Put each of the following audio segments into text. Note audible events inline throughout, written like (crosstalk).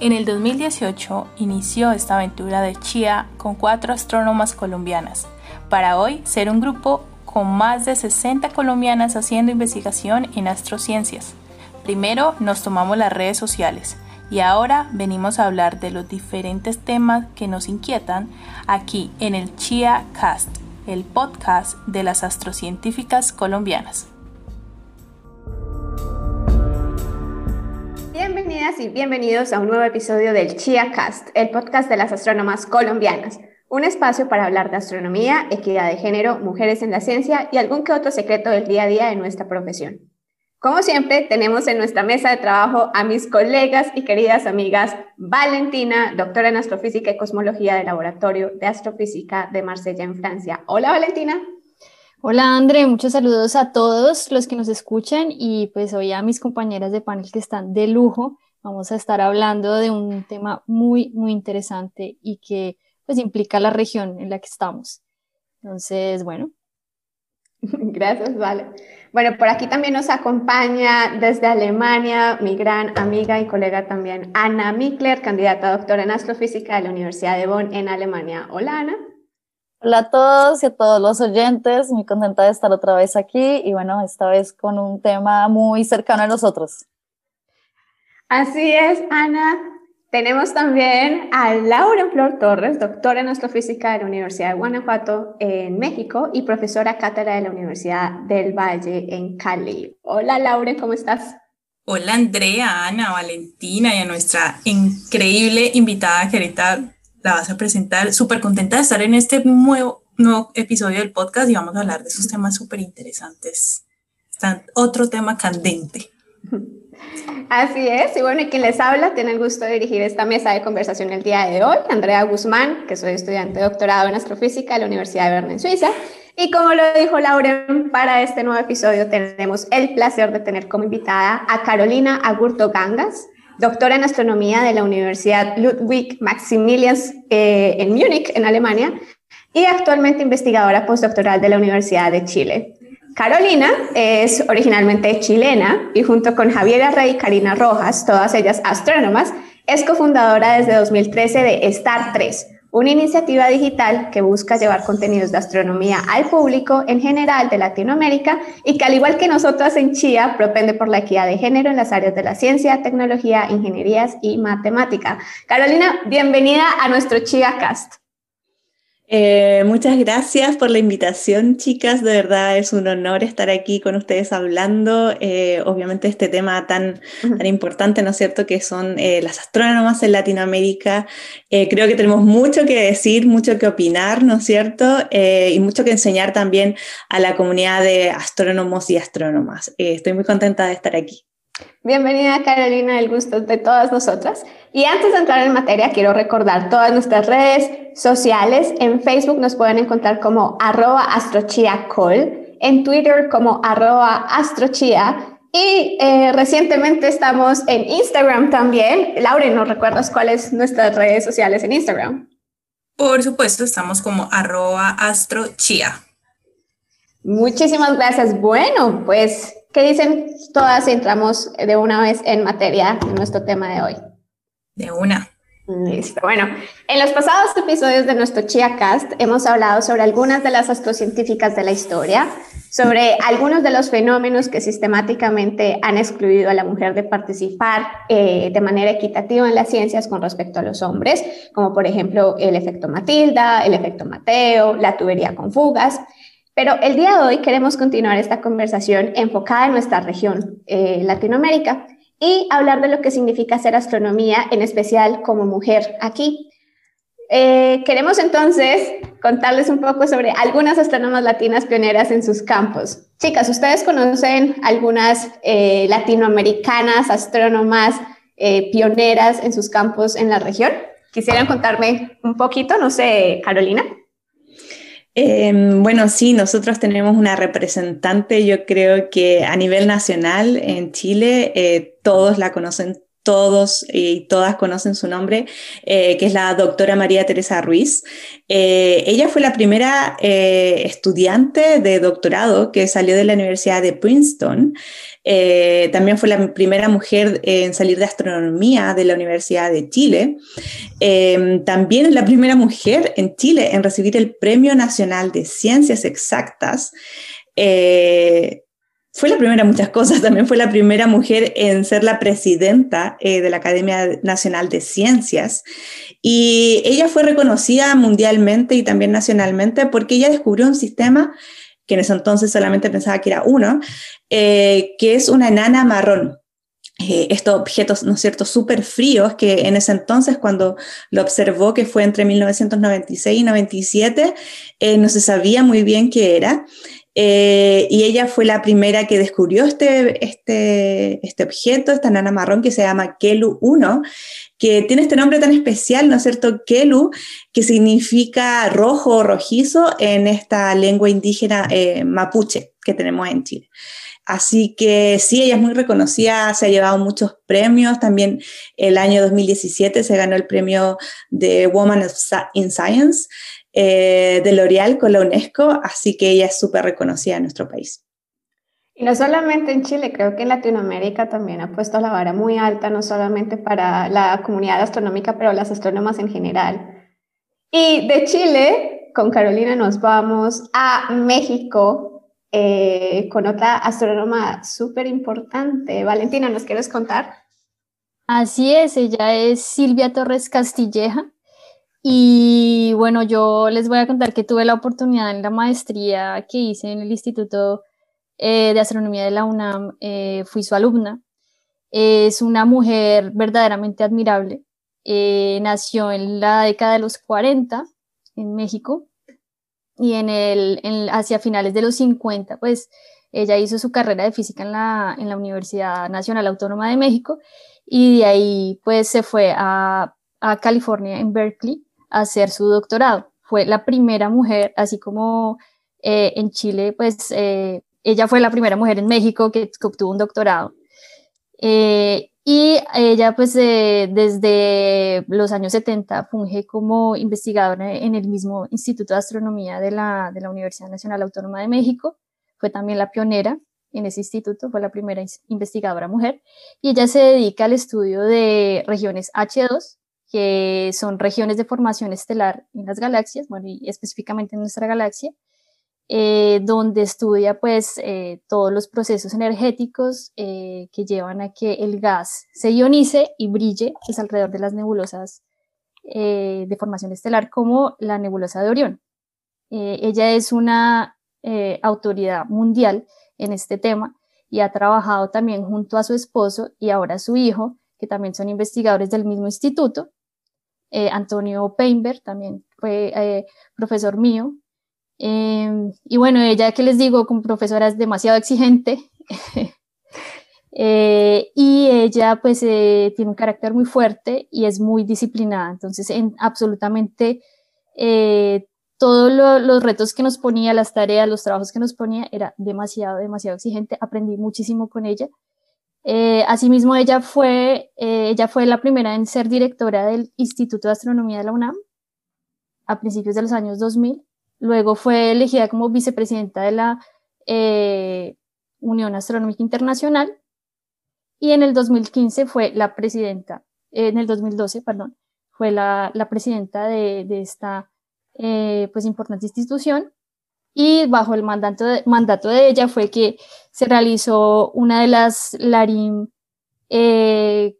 En el 2018 inició esta aventura de Chia con cuatro astrónomas colombianas, para hoy ser un grupo con más de 60 colombianas haciendo investigación en astrociencias. Primero nos tomamos las redes sociales y ahora venimos a hablar de los diferentes temas que nos inquietan aquí en el Chia Cast, el podcast de las astrocientíficas colombianas. Bienvenidas y bienvenidos a un nuevo episodio del Chia Cast, el podcast de las astrónomas colombianas. Un espacio para hablar de astronomía, equidad de género, mujeres en la ciencia y algún que otro secreto del día a día de nuestra profesión. Como siempre, tenemos en nuestra mesa de trabajo a mis colegas y queridas amigas Valentina, doctora en astrofísica y cosmología del Laboratorio de Astrofísica de Marsella en Francia. Hola Valentina. Hola André, muchos saludos a todos los que nos escuchan y pues hoy a mis compañeras de panel que están de lujo. Vamos a estar hablando de un tema muy, muy interesante y que pues implica la región en la que estamos. Entonces, bueno. (laughs) Gracias, Vale. Bueno, por aquí también nos acompaña desde Alemania mi gran amiga y colega también, Ana Mikler, candidata a doctora en astrofísica de la Universidad de Bonn en Alemania. Hola, Ana. Hola a todos y a todos los oyentes, muy contenta de estar otra vez aquí y bueno, esta vez con un tema muy cercano a nosotros. Así es, Ana. Tenemos también a Laura Flor Torres, doctora en astrofísica de la Universidad de Guanajuato en México y profesora cátedra de la Universidad del Valle en Cali. Hola Laura, ¿cómo estás? Hola Andrea, Ana, Valentina y a nuestra increíble invitada que la vas a presentar. Súper contenta de estar en este nuevo, nuevo episodio del podcast y vamos a hablar de esos temas súper interesantes. Otro tema candente. Así es, y bueno, y quien les habla tiene el gusto de dirigir esta mesa de conversación el día de hoy, Andrea Guzmán, que soy estudiante de doctorado en astrofísica de la Universidad de Berna en Suiza. Y como lo dijo Lauren, para este nuevo episodio tenemos el placer de tener como invitada a Carolina Agurto Gangas, doctora en astronomía de la Universidad Ludwig Maximilians eh, en Múnich, en Alemania, y actualmente investigadora postdoctoral de la Universidad de Chile. Carolina es originalmente chilena y junto con Javiera Rey y Karina Rojas, todas ellas astrónomas, es cofundadora desde 2013 de Star 3, una iniciativa digital que busca llevar contenidos de astronomía al público en general de Latinoamérica y que al igual que nosotras en Chía, propende por la equidad de género en las áreas de la ciencia, tecnología, ingenierías y matemática. Carolina, bienvenida a nuestro Chía Cast. Eh, muchas gracias por la invitación, chicas. De verdad es un honor estar aquí con ustedes hablando. Eh, obviamente este tema tan, tan importante, ¿no es cierto?, que son eh, las astrónomas en Latinoamérica. creo que tenemos mucho que decir, mucho que opinar, ¿no es cierto?, y mucho que enseñar también a la comunidad de astrónomos y astrónomas. estoy muy contenta de estar aquí. Bienvenida Carolina, el gusto de todas nosotras. Y antes de entrar en materia, quiero recordar todas nuestras redes sociales. En Facebook nos pueden encontrar como arroba astrochiacol, en Twitter como arroba astrochia y eh, recientemente estamos en Instagram también. Laure, ¿nos recuerdas cuáles nuestras redes sociales en Instagram? Por supuesto, estamos como arroba astrochia. Muchísimas gracias. Bueno, pues ¿Qué dicen todas si entramos de una vez en materia en nuestro tema de hoy? De una. Listo. Bueno, en los pasados episodios de nuestro ChiaCast hemos hablado sobre algunas de las astrocientíficas de la historia, sobre algunos de los fenómenos que sistemáticamente han excluido a la mujer de participar eh, de manera equitativa en las ciencias con respecto a los hombres, como por ejemplo el efecto Matilda, el efecto Mateo, la tubería con fugas. Pero el día de hoy queremos continuar esta conversación enfocada en nuestra región, eh, Latinoamérica, y hablar de lo que significa hacer astronomía, en especial como mujer aquí. Eh, queremos entonces contarles un poco sobre algunas astrónomas latinas pioneras en sus campos. Chicas, ¿ustedes conocen algunas eh, latinoamericanas astrónomas pioneras en sus campos en la región? ¿Quisieran contarme un poquito? No sé, Carolina. Em, bueno, sí, nosotros tenemos una representante, yo creo que a nivel nacional en Chile, eh, todos la conocen todos y todas conocen su nombre, eh, que es la doctora María Teresa Ruiz. Eh, ella fue la primera eh, estudiante de doctorado que salió de la Universidad de Princeton. también fue la primera mujer en salir de astronomía de la Universidad de Chile. también es la primera mujer en Chile en recibir el Premio Nacional de Ciencias Exactas fue la primera muchas cosas, también fue la primera mujer en ser la presidenta eh, de la Academia Nacional de Ciencias y ella fue reconocida mundialmente y también nacionalmente porque ella descubrió un sistema que en ese entonces solamente pensaba que era uno, eh, que es una enana marrón. Eh, estos objetos, ¿no es cierto?, súper fríos, que en ese entonces, cuando lo observó, que fue entre 1996 y 97, no se sabía muy bien qué era. Eh, y ella fue la primera que descubrió este, este, este objeto, esta nana marrón que se llama Kelu 1, que tiene este nombre tan especial, ¿no es cierto? Kelu, que significa rojo o rojizo en esta lengua indígena eh, mapuche que tenemos en Chile. Así que sí, ella es muy reconocida, se ha llevado muchos premios. También el año 2017 se ganó el premio de Woman in Science eh, de L'Oreal con la UNESCO, así que ella es súper reconocida en nuestro país. Y no solamente en Chile, creo que en Latinoamérica también ha puesto la vara muy alta, no solamente para la comunidad astronómica, pero las astrónomas en general. Y de Chile, con Carolina, nos vamos a México eh, con otra astrónoma súper importante. Valentina, ¿nos quieres contar? Así es, ella es Silvia Torres Castilleja. Y bueno, yo les voy a contar que tuve la oportunidad en la maestría que hice en el Instituto eh, de Astronomía de la UNAM, eh, fui su alumna. Es una mujer verdaderamente admirable. Eh, nació en la década de los 40 en México y en el, hacia finales de los 50, pues ella hizo su carrera de física en la, en la Universidad Nacional Autónoma de México y de ahí pues se fue a, a California, en Berkeley, hacer su doctorado. Fue la primera mujer, así como eh, en Chile, pues eh, ella fue la primera mujer en México que, obtuvo un doctorado. Eh, y ella, pues desde los años 70, funge como investigadora en el mismo Instituto de Astronomía de la, de la Universidad Nacional Autónoma de México. Fue también la pionera en ese instituto, fue la primera investigadora mujer. Y ella se dedica al estudio de regiones H2, que son regiones de formación estelar en las galaxias, bueno, y específicamente en nuestra galaxia, eh, donde estudia pues eh, todos los procesos energéticos eh, que llevan a que el gas se ionice y brille pues, alrededor de las nebulosas de formación estelar como la nebulosa de Orión. ella es una autoridad mundial en este tema y ha trabajado también junto a su esposo y ahora su hijo, que también son investigadores del mismo instituto, eh, Antonio Peinberg también fue eh, profesor mío. Em, y bueno, ella que les digo, como profesora es demasiado exigente. (laughs) Eh, y ella pues tiene un carácter muy fuerte y es muy disciplinada. Entonces, en absolutamente todos los retos que nos ponía, las tareas, los trabajos que nos ponía, era demasiado, demasiado exigente. Aprendí muchísimo con ella eh, asimismo, ella fue, eh, ella fue la primera en ser directora del Instituto de Astronomía de la UNAM a principios de los años 2000. Luego fue elegida como vicepresidenta de la eh, Unión Astronómica Internacional y en el 2015 fue la presidenta, en el 2012, perdón, fue la, la presidenta de, de esta pues importante institución y bajo el mandato de, mandato de ella fue que se realizó una de las LARIM eh,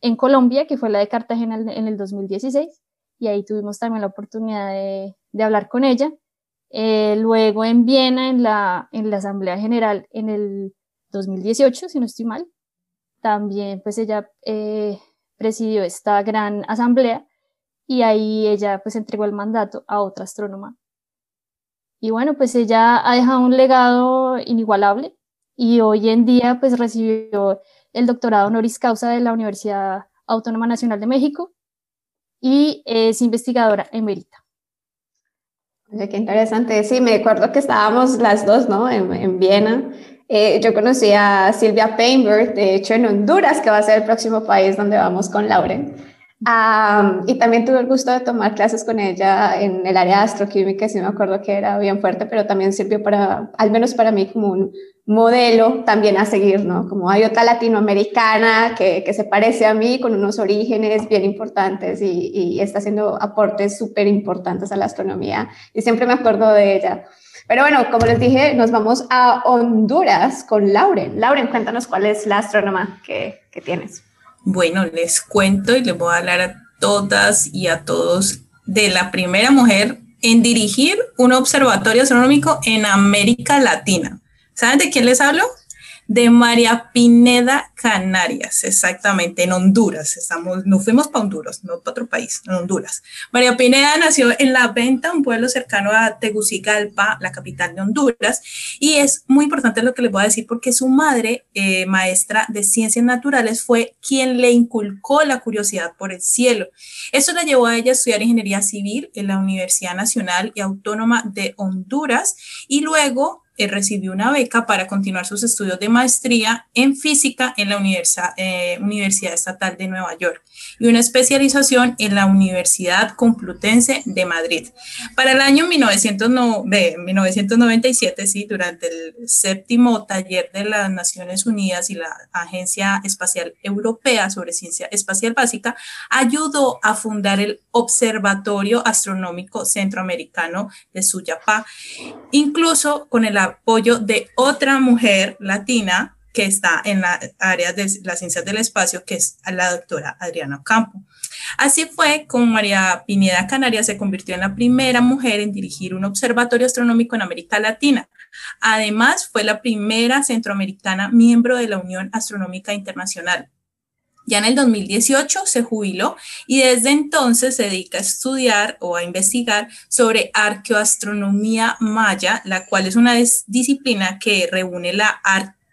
en Colombia, que fue la de Cartagena en el 2016, y ahí tuvimos también la oportunidad de, hablar con ella. Eh, luego en Viena, en la, en la Asamblea General en el 2018, si no estoy mal, también pues ella eh, presidió esta gran asamblea y ahí ella pues entregó el mandato a otra astrónoma y bueno, pues ella ha dejado un legado inigualable y hoy en día pues recibió el doctorado honoris causa de la Universidad Autónoma Nacional de México y es investigadora emérita. Oye, qué interesante. Sí, me acuerdo que estábamos las dos, ¿no? En, en Viena Eh, yo conocí a Silvia Painberg, de hecho en Honduras, que va a ser el próximo país donde vamos con Lauren. Y también tuve el gusto de tomar clases con ella en el área de astroquímica, sí me acuerdo que era bien fuerte, pero también sirvió para, al menos para mí, como un modelo también a seguir, ¿no? Como hay otra latinoamericana que, que se parece a mí con unos orígenes bien importantes y, y está haciendo aportes súper importantes a la astronomía y siempre me acuerdo de ella. Pero bueno, como les dije, nos vamos a Honduras con Lauren. Lauren, cuéntanos cuál es la astrónoma que, que tienes. Bueno, les cuento y les voy a hablar a todas y a todos de la primera mujer en dirigir un observatorio astronómico en América Latina. ¿Saben de quién les hablo? De María Pineda Canarias, exactamente, en Honduras. Estamos, no fuimos para Honduras, no para otro país, en Honduras. María Pineda nació en La Venta, un pueblo cercano a Tegucigalpa, la capital de Honduras, y es muy importante lo que les voy a decir porque su madre, eh, maestra de ciencias naturales, fue quien le inculcó la curiosidad por el cielo. Eso la llevó a ella a estudiar ingeniería civil en la Universidad Nacional y Autónoma de Honduras y luego eh, recibió una beca para continuar sus estudios de maestría en física en la eh, Universidad Estatal de Nueva York y una especialización en la Universidad Complutense de Madrid. Para el año 1997, sí, durante el séptimo taller de las Naciones Unidas y la Agencia Espacial Europea sobre Ciencia Espacial Básica, ayudó a fundar el Observatorio Astronómico Centroamericano de Suyapá, incluso con el apoyo de otra mujer latina que está en la área de las ciencias del espacio, que es la doctora Adriana Campo. Así fue como María Pineda Canarias se convirtió en la primera mujer en dirigir un observatorio astronómico en América Latina. Además, fue la primera centroamericana miembro de la Unión Astronómica Internacional. Ya en el 2018 se jubiló y desde entonces se dedica a estudiar o a investigar sobre arqueoastronomía maya, la cual es una disciplina que reúne la arte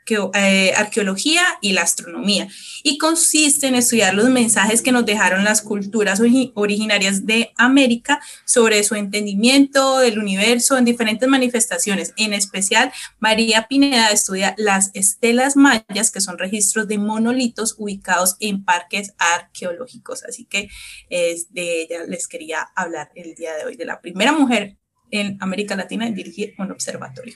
arqueología y la astronomía, y consiste en estudiar los mensajes que nos dejaron las culturas originarias de América sobre su entendimiento del universo en diferentes manifestaciones. En especial, María Pineda estudia las estelas mayas, que son registros de monolitos ubicados en parques arqueológicos. Así que de ella les quería hablar el día de hoy, de la primera mujer en América Latina en dirigir un observatorio.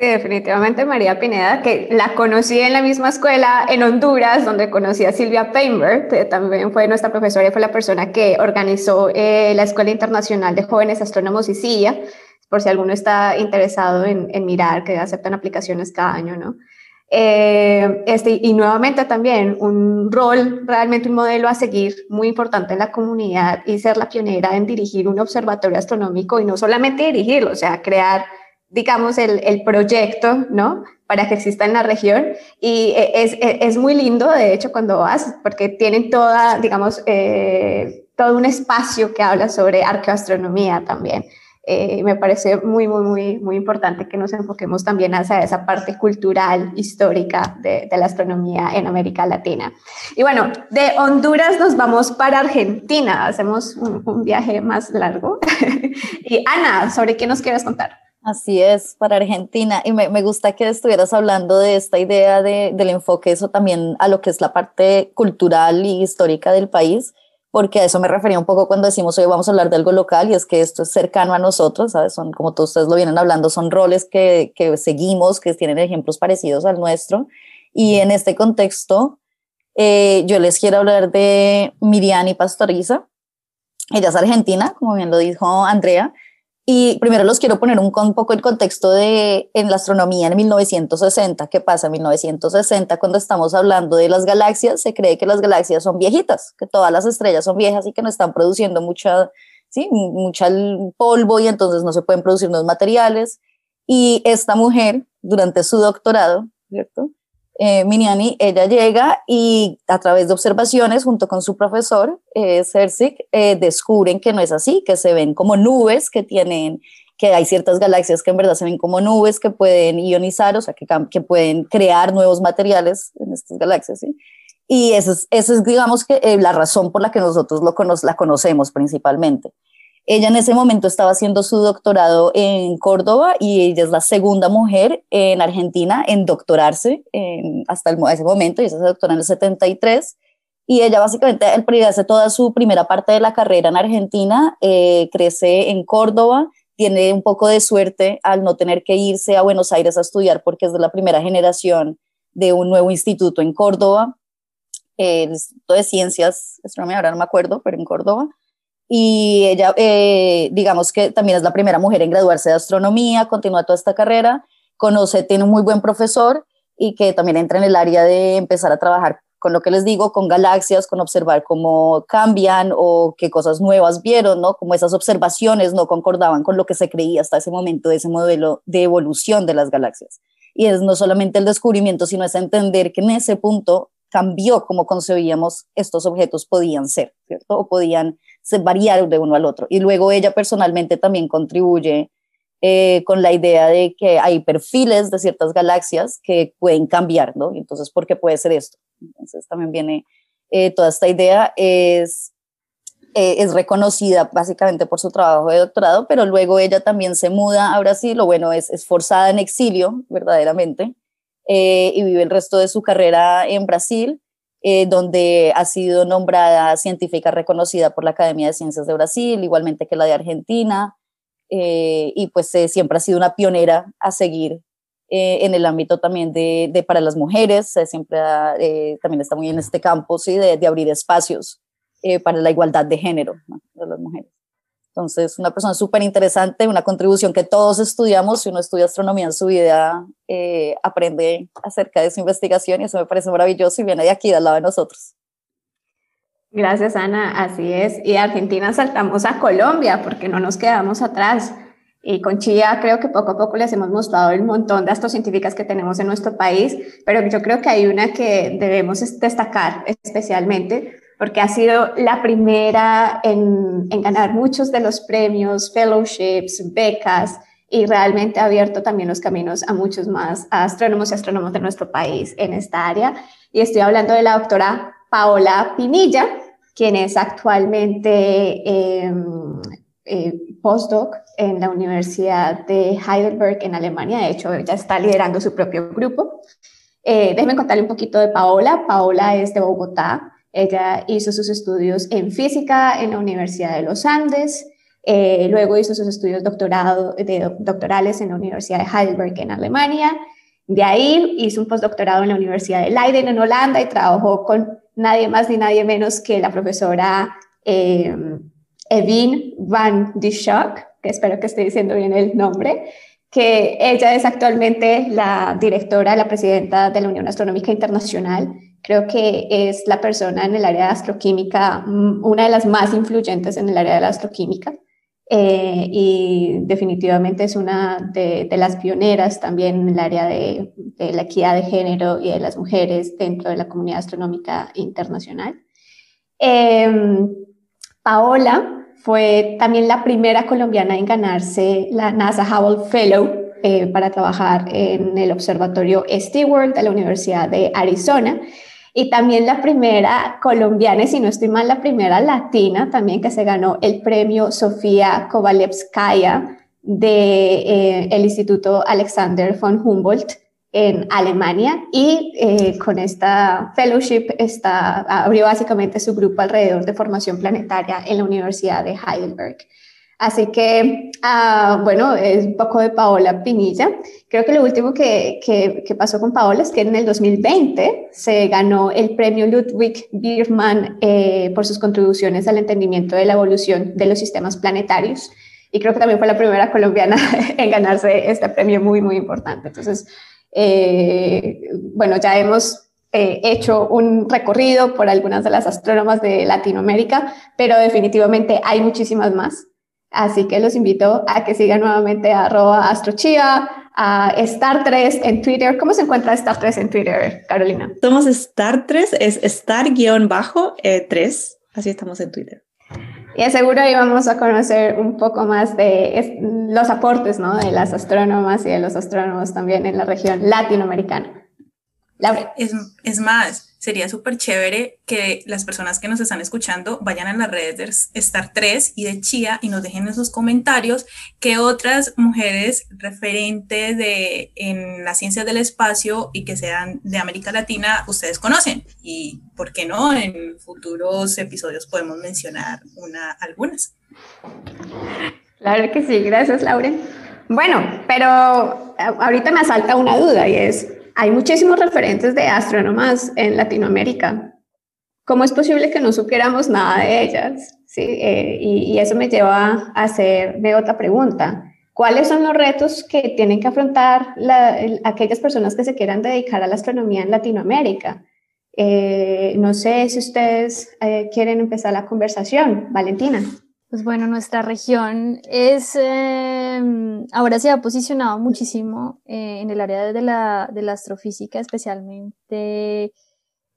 Definitivamente María Pineda, que la conocí en la misma escuela en Honduras, donde conocí a Silvia Painberg, que también fue nuestra profesora y fue la persona que organizó eh, la Escuela Internacional de Jóvenes Astrónomos y CIA, por si alguno está interesado en, mirar, que aceptan aplicaciones cada año, ¿no? Eh, este, y nuevamente también un rol, realmente un modelo a seguir muy importante en la comunidad y ser la pionera en dirigir un observatorio astronómico y no solamente dirigirlo, o sea, crear digamos, el, el, proyecto, ¿no? Para que exista en la región. Y e, es, e, es, muy lindo, de hecho, cuando vas, porque tienen toda, digamos, eh, todo un espacio que habla sobre arqueoastronomía también. Eh, me parece muy, muy, muy, muy importante que nos enfoquemos también hacia esa parte cultural, histórica de, de, la astronomía en América Latina. Y bueno, de Honduras nos vamos para Argentina, hacemos un, un viaje más largo. (laughs) y Ana, ¿sobre qué nos quieres contar? Así es, para Argentina. Y me, me, gusta que estuvieras hablando de esta idea de, del enfoque, eso también a lo que es la parte cultural y histórica del país, porque a eso me refería un poco cuando decimos hoy vamos a hablar de algo local y es que esto es cercano a nosotros, ¿sabes? Son, como todos ustedes lo vienen hablando, son roles que, que seguimos, que tienen ejemplos parecidos al nuestro. Y en este contexto, eh, yo les quiero hablar de Miriani Pastoriza. Ella es argentina, como bien lo dijo Andrea, y primero los quiero poner un, poco en contexto de en la astronomía en 1960. ¿Qué pasa en 1960 cuando estamos hablando de las galaxias? Se cree que las galaxias son viejitas, que todas las estrellas son viejas y que no están produciendo mucha, ¿sí? mucha polvo y entonces no se pueden producir nuevos materiales. Y esta mujer, durante su doctorado, ¿cierto? Eh, Miniani, ella llega y a través de observaciones junto con su profesor, eh, eh, descubren que no es así, que se ven como nubes que tienen, que hay ciertas galaxias que en verdad se ven como nubes que pueden ionizar, o sea, que, que pueden crear nuevos materiales en estas galaxias, ¿sí? Y esa es, esa es digamos, que eh, la razón por la que nosotros lo la conocemos principalmente. Ella en ese momento estaba haciendo su doctorado en Córdoba y ella es la segunda mujer en Argentina en doctorarse hasta el, ese momento, y ella se doctora en el 73. Y ella básicamente hace toda su primera parte de la carrera en Argentina, eh, crece en Córdoba, tiene un poco de suerte al no tener que irse a Buenos Aires a estudiar porque es de la primera generación de un nuevo instituto en Córdoba, el Instituto de Ciencias, ahora no me acuerdo, pero en Córdoba y ella, eh, digamos que también es la primera mujer en graduarse de astronomía, continúa toda esta carrera, conoce, tiene un muy buen profesor y que también entra en el área de empezar a trabajar con lo que les digo, con galaxias, con observar cómo cambian o qué cosas nuevas vieron, ¿no? Como esas observaciones no concordaban con lo que se creía hasta ese momento de ese modelo de evolución de las galaxias. Y es no solamente el descubrimiento, sino es entender que en ese punto cambió cómo concebíamos estos objetos podían ser, ¿cierto? O podían se variar de uno al otro. Y luego ella personalmente también contribuye eh, con la idea de que hay perfiles de ciertas galaxias que pueden cambiar, ¿no? Entonces, ¿por qué puede ser esto? Entonces, también viene eh, toda esta idea, es, eh, es reconocida básicamente por su trabajo de doctorado, pero luego ella también se muda a Brasil, o bueno, es, es forzada en exilio, verdaderamente, y vive el resto de su carrera en Brasil. Eh, donde ha sido nombrada científica reconocida por la Academia de Ciencias de Brasil, igualmente que la de Argentina, eh, y pues eh, siempre ha sido una pionera a seguir en el ámbito también de, de para las mujeres, siempre también está muy en este campo, ¿sí? de, de abrir espacios para la igualdad de género de las mujeres. Entonces, una persona súper interesante, una contribución que todos estudiamos. Si uno estudia astronomía en su vida, eh, aprende acerca de su investigación y eso me parece maravilloso y viene de aquí, al lado de nosotros. Gracias, Ana. Así es. Y Argentina saltamos a Colombia porque no nos quedamos atrás. Y con Chía creo que poco a poco les hemos mostrado el montón de astrocientíficas que tenemos en nuestro país, pero yo creo que hay una que debemos destacar especialmente porque ha sido la primera en, ganar muchos de los premios, fellowships, becas, y realmente ha abierto también los caminos a muchos más astrónomos y astrónomos de nuestro país en esta área. Y estoy hablando de la doctora Paola Pinilla, quien es actualmente em, eh, postdoc en la Universidad de Heidelberg en Alemania. De hecho, ella está liderando su propio grupo. Eh, déjenme contarle un poquito de Paola. Paola es de Bogotá. Ella hizo sus estudios en física en la Universidad de los Andes, eh, luego hizo sus estudios doctorado, de, doctorales en la Universidad de Heidelberg en Alemania, de ahí hizo un postdoctorado en la Universidad de Leiden en Holanda y trabajó con nadie más ni nadie menos que la profesora eh, Evin van Dischock, que espero que esté diciendo bien el nombre, que ella es actualmente la directora, la presidenta de la Unión Astronómica Internacional Creo que es la persona en el área de astroquímica, mm, una de las más influyentes en el área de la astroquímica. Eh, y definitivamente es una de, las pioneras también en el área de, la equidad de género y de las mujeres dentro de la comunidad astronómica internacional. Em, Paola fue también la primera colombiana en ganarse la NASA Hubble Fellow eh, para trabajar en el observatorio Stewart de la Universidad de Arizona y también la primera colombiana, si no estoy mal, la primera latina también que se ganó el premio Sofía Kovalevskaya del de, eh, Instituto Alexander von Humboldt en Alemania y eh, con esta fellowship está, abrió básicamente su grupo alrededor de formación planetaria en la Universidad de Heidelberg. Así que, ah, bueno, es un poco de Paola Pinilla. Creo que lo último que, que, pasó con Paola es que en el 2020 se ganó el premio Ludwig Biermann eh, por sus contribuciones al entendimiento de la evolución de los sistemas planetarios. Y creo que también fue la primera colombiana (laughs) en ganarse este premio muy, muy importante. Entonces, eh, bueno, ya hemos eh, hecho un recorrido por algunas de las astrónomas de Latinoamérica, pero definitivamente hay muchísimas más. Así que los invito a que sigan nuevamente a arroba astrochiva, a Star3 en Twitter. ¿Cómo se encuentra Star3 en Twitter, Carolina? Somos Star3, es Star-3, eh, así estamos en Twitter. Y seguro ahí vamos a conocer un poco más de los aportes ¿no? de las astrónomas y de los astrónomos también en la región latinoamericana. Es, es más, sería súper chévere que las personas que nos están escuchando vayan a las redes de Star 3 y de Chia y nos dejen en sus comentarios qué otras mujeres referentes de, en las ciencias del espacio y que sean de América Latina ustedes conocen. Y por qué no, en futuros episodios podemos mencionar una, algunas. Claro que sí, gracias Lauren. Bueno, pero ahorita me asalta una duda y es, hay muchísimos referentes de astrónomas en Latinoamérica. ¿Cómo es posible que no supiéramos nada de ellas? ¿Sí? Eh, y, eso me lleva a hacerme otra pregunta. ¿Cuáles son los retos que tienen que afrontar aquellas personas que se quieran dedicar a la astronomía en Latinoamérica? Eh, no sé si ustedes eh, quieren empezar la conversación. Valentina. Pues bueno, nuestra región es, em, ahora se ha posicionado muchísimo eh, en el área de la, de la astrofísica, especialmente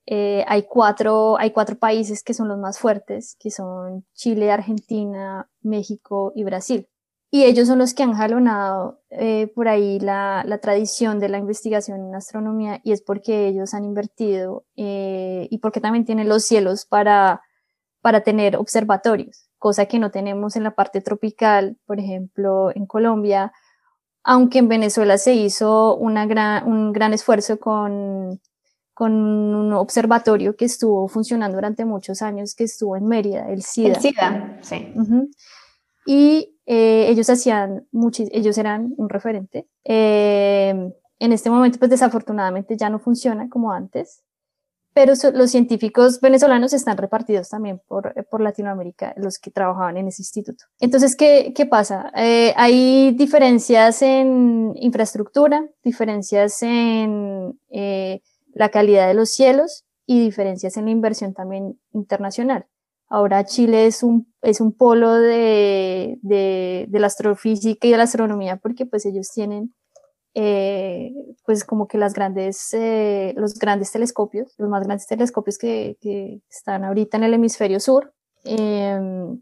eh, hay, cuatro, hay cuatro países que son los más fuertes, que son Chile, Argentina, México y Brasil. Y ellos son los que han jalonado eh, por ahí la, la, tradición de la investigación en astronomía y es porque ellos han invertido y porque también tienen los cielos para, para tener observatorios cosa que no tenemos en la parte tropical, por ejemplo, en Colombia, aunque en Venezuela se hizo una gran, un gran esfuerzo con, con un observatorio que estuvo funcionando durante muchos años, que estuvo en Mérida, el SIDA. El SIDA, sí. Y eh, ellos hacían, ellos eran un referente. Eh, en este momento, pues desafortunadamente ya no funciona como antes pero los científicos venezolanos están repartidos también por, eh, por, Latinoamérica, los que trabajaban en ese instituto. Entonces, ¿qué, qué pasa? Eh, hay diferencias en infraestructura, diferencias en eh, la calidad de los cielos y diferencias en la inversión también internacional. Ahora Chile es un, es un polo de, de, de la astrofísica y de la astronomía porque pues ellos tienen eh, pues como que las grandes, eh, los grandes telescopios, los más grandes telescopios que, están ahorita en el hemisferio sur. Em,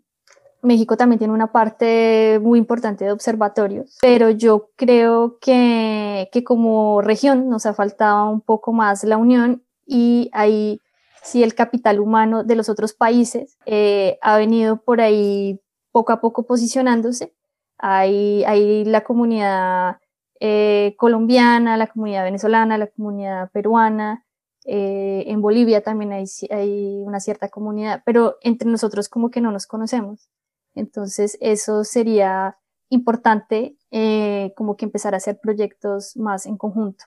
México también tiene una parte muy importante de observatorios, pero yo creo que, que como región nos ha faltado un poco más la unión y ahí sí el capital humano de los otros países eh, ha venido por ahí poco a poco posicionándose. Hay, hay la comunidad eh, colombiana, la comunidad venezolana, la comunidad peruana, eh, en Bolivia también hay, hay, una cierta comunidad, pero entre nosotros como que no nos conocemos. Entonces eso sería importante eh, como que empezar a hacer proyectos más en conjunto.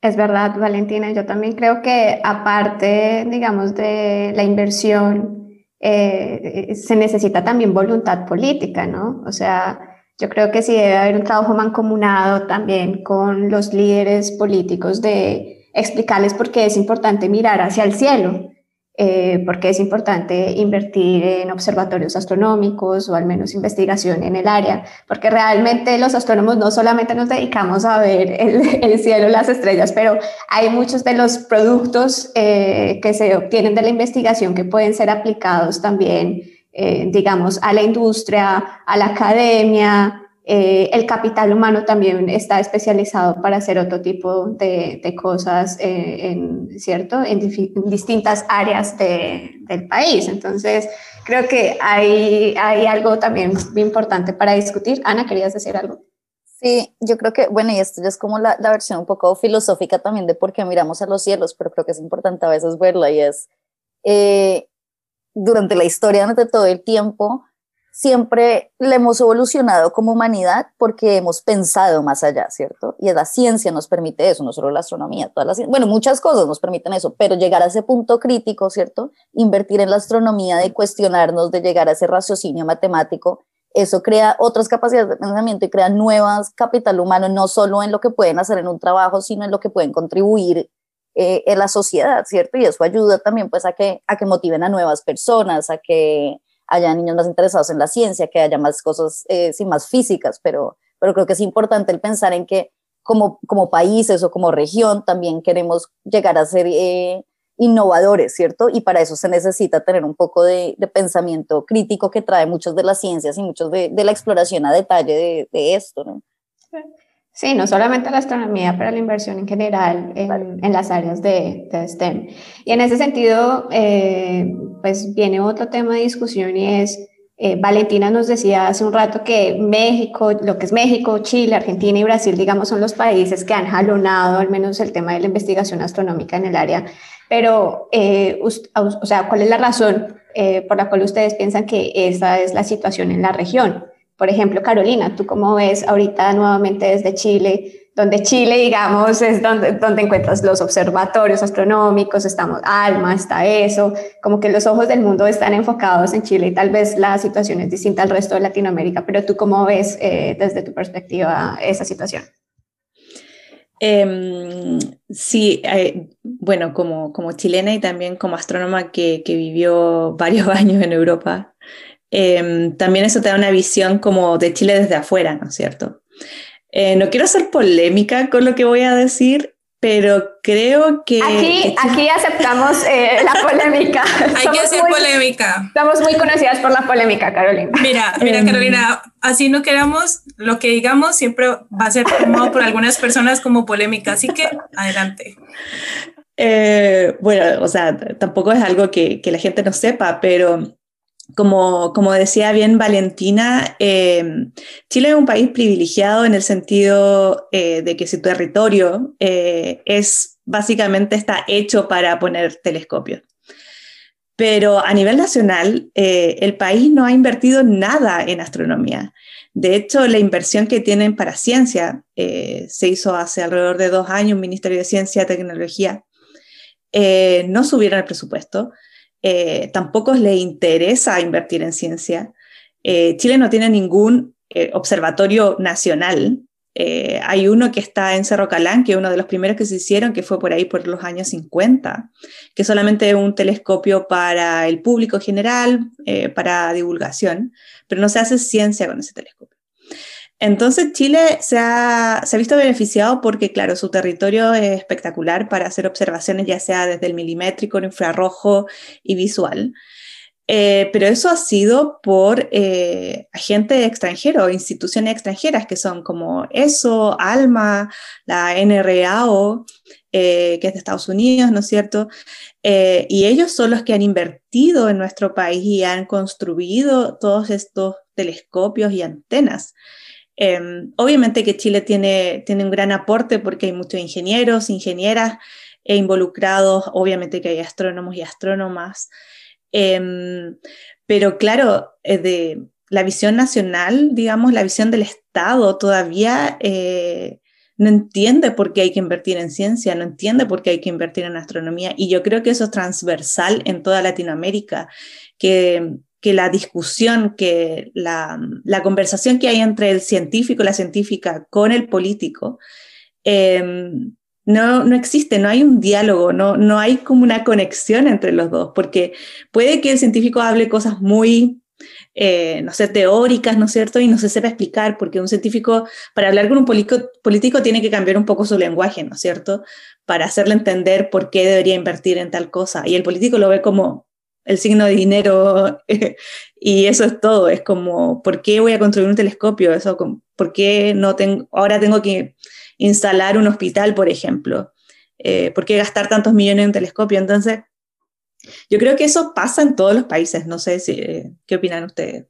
Es verdad, Valentina, yo también creo que aparte, digamos, de la inversión, se necesita también voluntad política, ¿no? O sea, yo creo que sí debe haber un trabajo mancomunado también con los líderes políticos de explicarles por qué es importante mirar hacia el cielo, eh, por qué es importante invertir en observatorios astronómicos o al menos investigación en el área, porque realmente los astrónomos no solamente nos dedicamos a ver el, (laughs) el cielo, las estrellas, pero hay muchos de los productos eh, que se obtienen de la investigación que pueden ser aplicados también eh, digamos, a la industria, a la academia. Eh, el capital humano también está especializado para hacer otro tipo de, cosas, eh, en, ¿cierto? En, distintas áreas del país. Entonces, creo que hay, hay algo también muy importante para discutir. Ana, ¿querías decir algo? Sí, yo creo que, bueno, y esto ya es como la, la, versión un poco filosófica también de por qué miramos a los cielos, pero creo que es importante a veces verla y es, durante la historia, durante todo el tiempo, siempre le hemos evolucionado como humanidad porque hemos pensado más allá, ¿cierto? Y la ciencia nos permite eso, no solo la astronomía, todas las, bueno, muchas cosas nos permiten eso, pero llegar a ese punto crítico, ¿cierto? Invertir en la astronomía, de cuestionarnos, de llegar a ese raciocinio matemático, eso crea otras capacidades de pensamiento y crea nuevas capital humano, no solo en lo que pueden hacer en un trabajo, sino en lo que pueden contribuir eh, en la sociedad, ¿cierto? Y eso ayuda también pues a que, a que motiven a nuevas personas, a que haya niños más interesados en la ciencia, que haya más cosas, eh, sí, más físicas, pero, pero creo que es importante el pensar en que como, como países o como región también queremos llegar a ser eh, innovadores, ¿cierto? Y para eso se necesita tener un poco de, de pensamiento crítico que trae muchos de las ciencias y muchos de, de la exploración a detalle de, de esto, ¿no? Sí, no solamente la astronomía, pero la inversión en general en, en las áreas de, de, STEM. Y en ese sentido, eh, pues viene otro tema de discusión y es, eh, Valentina nos decía hace un rato que México, lo que es México, Chile, Argentina y Brasil, digamos, son los países que han jalonado al menos el tema de la investigación astronómica en el área. Pero, eh, o sea, ¿cuál es la razón por la cual ustedes piensan que esa es la situación en la región? Por ejemplo, Carolina, ¿tú cómo ves ahorita nuevamente desde Chile? Donde Chile, digamos, es donde, donde encuentras los observatorios astronómicos, estamos ALMA, está eso, como que los ojos del mundo están enfocados en Chile y tal vez la situación es distinta al resto de Latinoamérica, pero tú cómo ves eh, desde tu perspectiva esa situación? Eh, sí, bueno, como, como chilena y también como astrónoma que, que vivió varios (laughs) años en Europa, Em, también eso te da una visión como de Chile desde afuera, ¿no es cierto? Eh, no quiero ser polémica con lo que voy a decir, pero creo que... Aquí, aquí aceptamos eh, la (laughs) polémica. Hay que hacer polémica. Estamos muy conocidas por la polémica, Carolina. Mira, mira, em. Carolina, así no queramos, lo que digamos siempre va a ser tomado por algunas personas como polémica, así que adelante. Eh, bueno, o sea, tampoco es algo que, que la gente no sepa, pero como, como, decía bien Valentina, eh, Chile es un país privilegiado en el sentido eh, de que su territorio eh, es básicamente está hecho para poner telescopios. Pero a nivel nacional, el país no ha invertido nada en astronomía. De hecho, la inversión que tienen para ciencia se hizo hace alrededor de dos años, Ministerio de Ciencia y Tecnología. no subieron el presupuesto eh, tampoco le interesa invertir en ciencia. Eh, Chile no tiene ningún eh, observatorio nacional. hay uno que está en Cerro Calán, que es uno de los primeros que se hicieron, que fue por ahí por los años 50, que solamente un telescopio para el público general, para divulgación, pero no se hace ciencia con ese telescopio. Entonces Chile se ha, visto beneficiado porque, claro, su territorio es espectacular para hacer observaciones, ya sea desde el milimétrico, el infrarrojo y visual. Eh, pero eso ha sido por eh, agentes extranjeros, instituciones extranjeras que son como ESO, ALMA, la NRAO, eh, que es de Estados Unidos, ¿no es cierto? y ellos son los que han invertido en nuestro país y han construido todos estos telescopios y antenas. Em, obviamente que Chile tiene, tiene un gran aporte porque hay muchos ingenieros, ingenieras e involucrados, obviamente que hay astrónomos y astrónomas, em, pero claro, eh, la visión nacional, digamos, la visión del Estado todavía eh, no entiende por qué hay que invertir en ciencia, no entiende por qué hay que invertir en astronomía, y yo creo que eso es transversal en toda Latinoamérica, que que la discusión, que la, conversación que hay entre el científico la científica con el político, em, no, no, existe, no hay un diálogo, no, no hay como una conexión entre los dos, porque puede que el científico hable cosas muy, eh, no sé, teóricas, ¿no es cierto? Y no se sepa explicar, porque un científico, para hablar con un político, tiene que cambiar un poco su lenguaje, ¿no es cierto? Para hacerle entender por qué debería invertir en tal cosa. Y el político lo ve como el signo de dinero (laughs) y eso es todo. Es como, ¿por qué voy a construir un telescopio? Eso, ¿Por qué no tengo, ahora tengo que instalar un hospital, por ejemplo? Eh, ¿Por qué gastar tantos millones en un telescopio? Entonces, yo creo que eso pasa en todos los países. No sé si, qué opinan ustedes.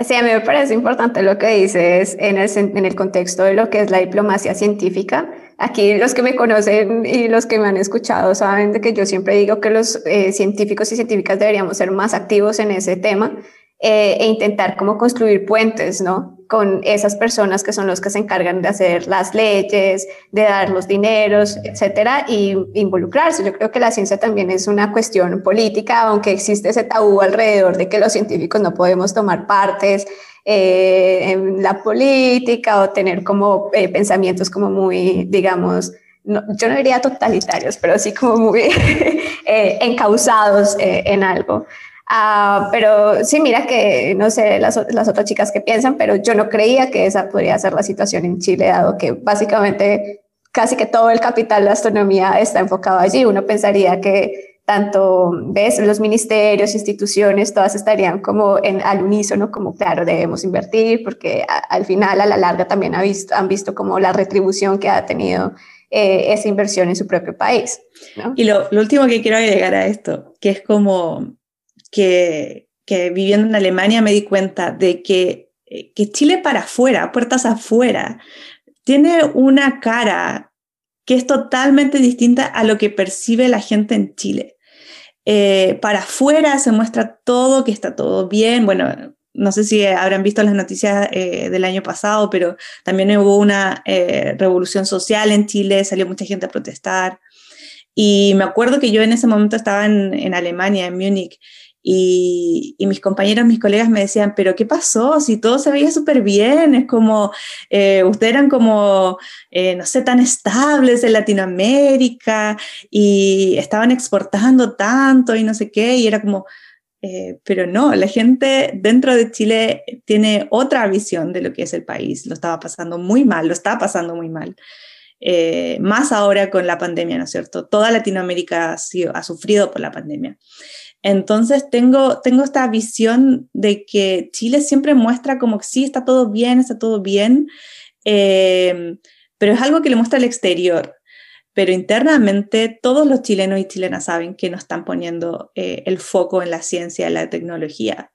Sí, a mí me parece importante lo que dices en el, en el contexto de lo que es la diplomacia científica Aquí los que me conocen y los que me han escuchado saben de que yo siempre digo que los eh, científicos y científicas deberíamos ser más activos en ese tema eh, e intentar cómo construir puentes, ¿no? Con esas personas que son los que se encargan de hacer las leyes, de dar los dineros, etcétera, y involucrarse. Yo creo que la ciencia también es una cuestión política, aunque existe ese tabú alrededor de que los científicos no podemos tomar partes eh, en la política o tener como eh, pensamientos como muy, digamos, yo no diría totalitarios, pero sí como muy (laughs) eh, encausados en algo. Ah, pero sí, mira que no sé las, las, otras chicas que piensan, pero yo no creía que esa podría ser la situación en Chile, dado que básicamente casi que todo el capital de astronomía está enfocado allí. Uno pensaría que tanto, ves, los ministerios, instituciones, todas estarían como en, al unísono, como claro, debemos invertir, porque al final, a la larga, también han visto como la retribución que ha tenido eh, esa inversión en su propio país. Y lo, último que quiero agregar a esto, que es como que, que viviendo en Alemania me di cuenta de que, que Chile para afuera, puertas afuera, tiene una cara que es totalmente distinta a lo que percibe la gente en Chile. Eh, para afuera se muestra todo, que está todo bien. Bueno, no sé si habrán visto las noticias eh, del año pasado, pero también hubo una eh, revolución social en Chile, salió mucha gente a protestar. Y me acuerdo que yo en ese momento estaba en, en Alemania, en Múnich, y, mis compañeros, mis colegas me decían, pero ¿qué pasó? Si todo se veía súper bien, es como, eh, ustedes eran como, eh, no sé, tan estables en Latinoamérica y estaban exportando tanto y no sé qué, y era como, eh, pero no, la gente dentro de Chile tiene otra visión de lo que es el país, lo estaba pasando muy mal, lo está pasando muy mal. más ahora con la pandemia, ¿no es cierto? Toda Latinoamérica ha, ha sufrido por la pandemia. Entonces tengo, tengo esta visión de que Chile siempre muestra como que sí, está todo bien, está todo bien, eh, pero es algo que le muestra al exterior. Pero internamente todos los chilenos y chilenas saben que no están poniendo eh, el foco en la ciencia, en la tecnología.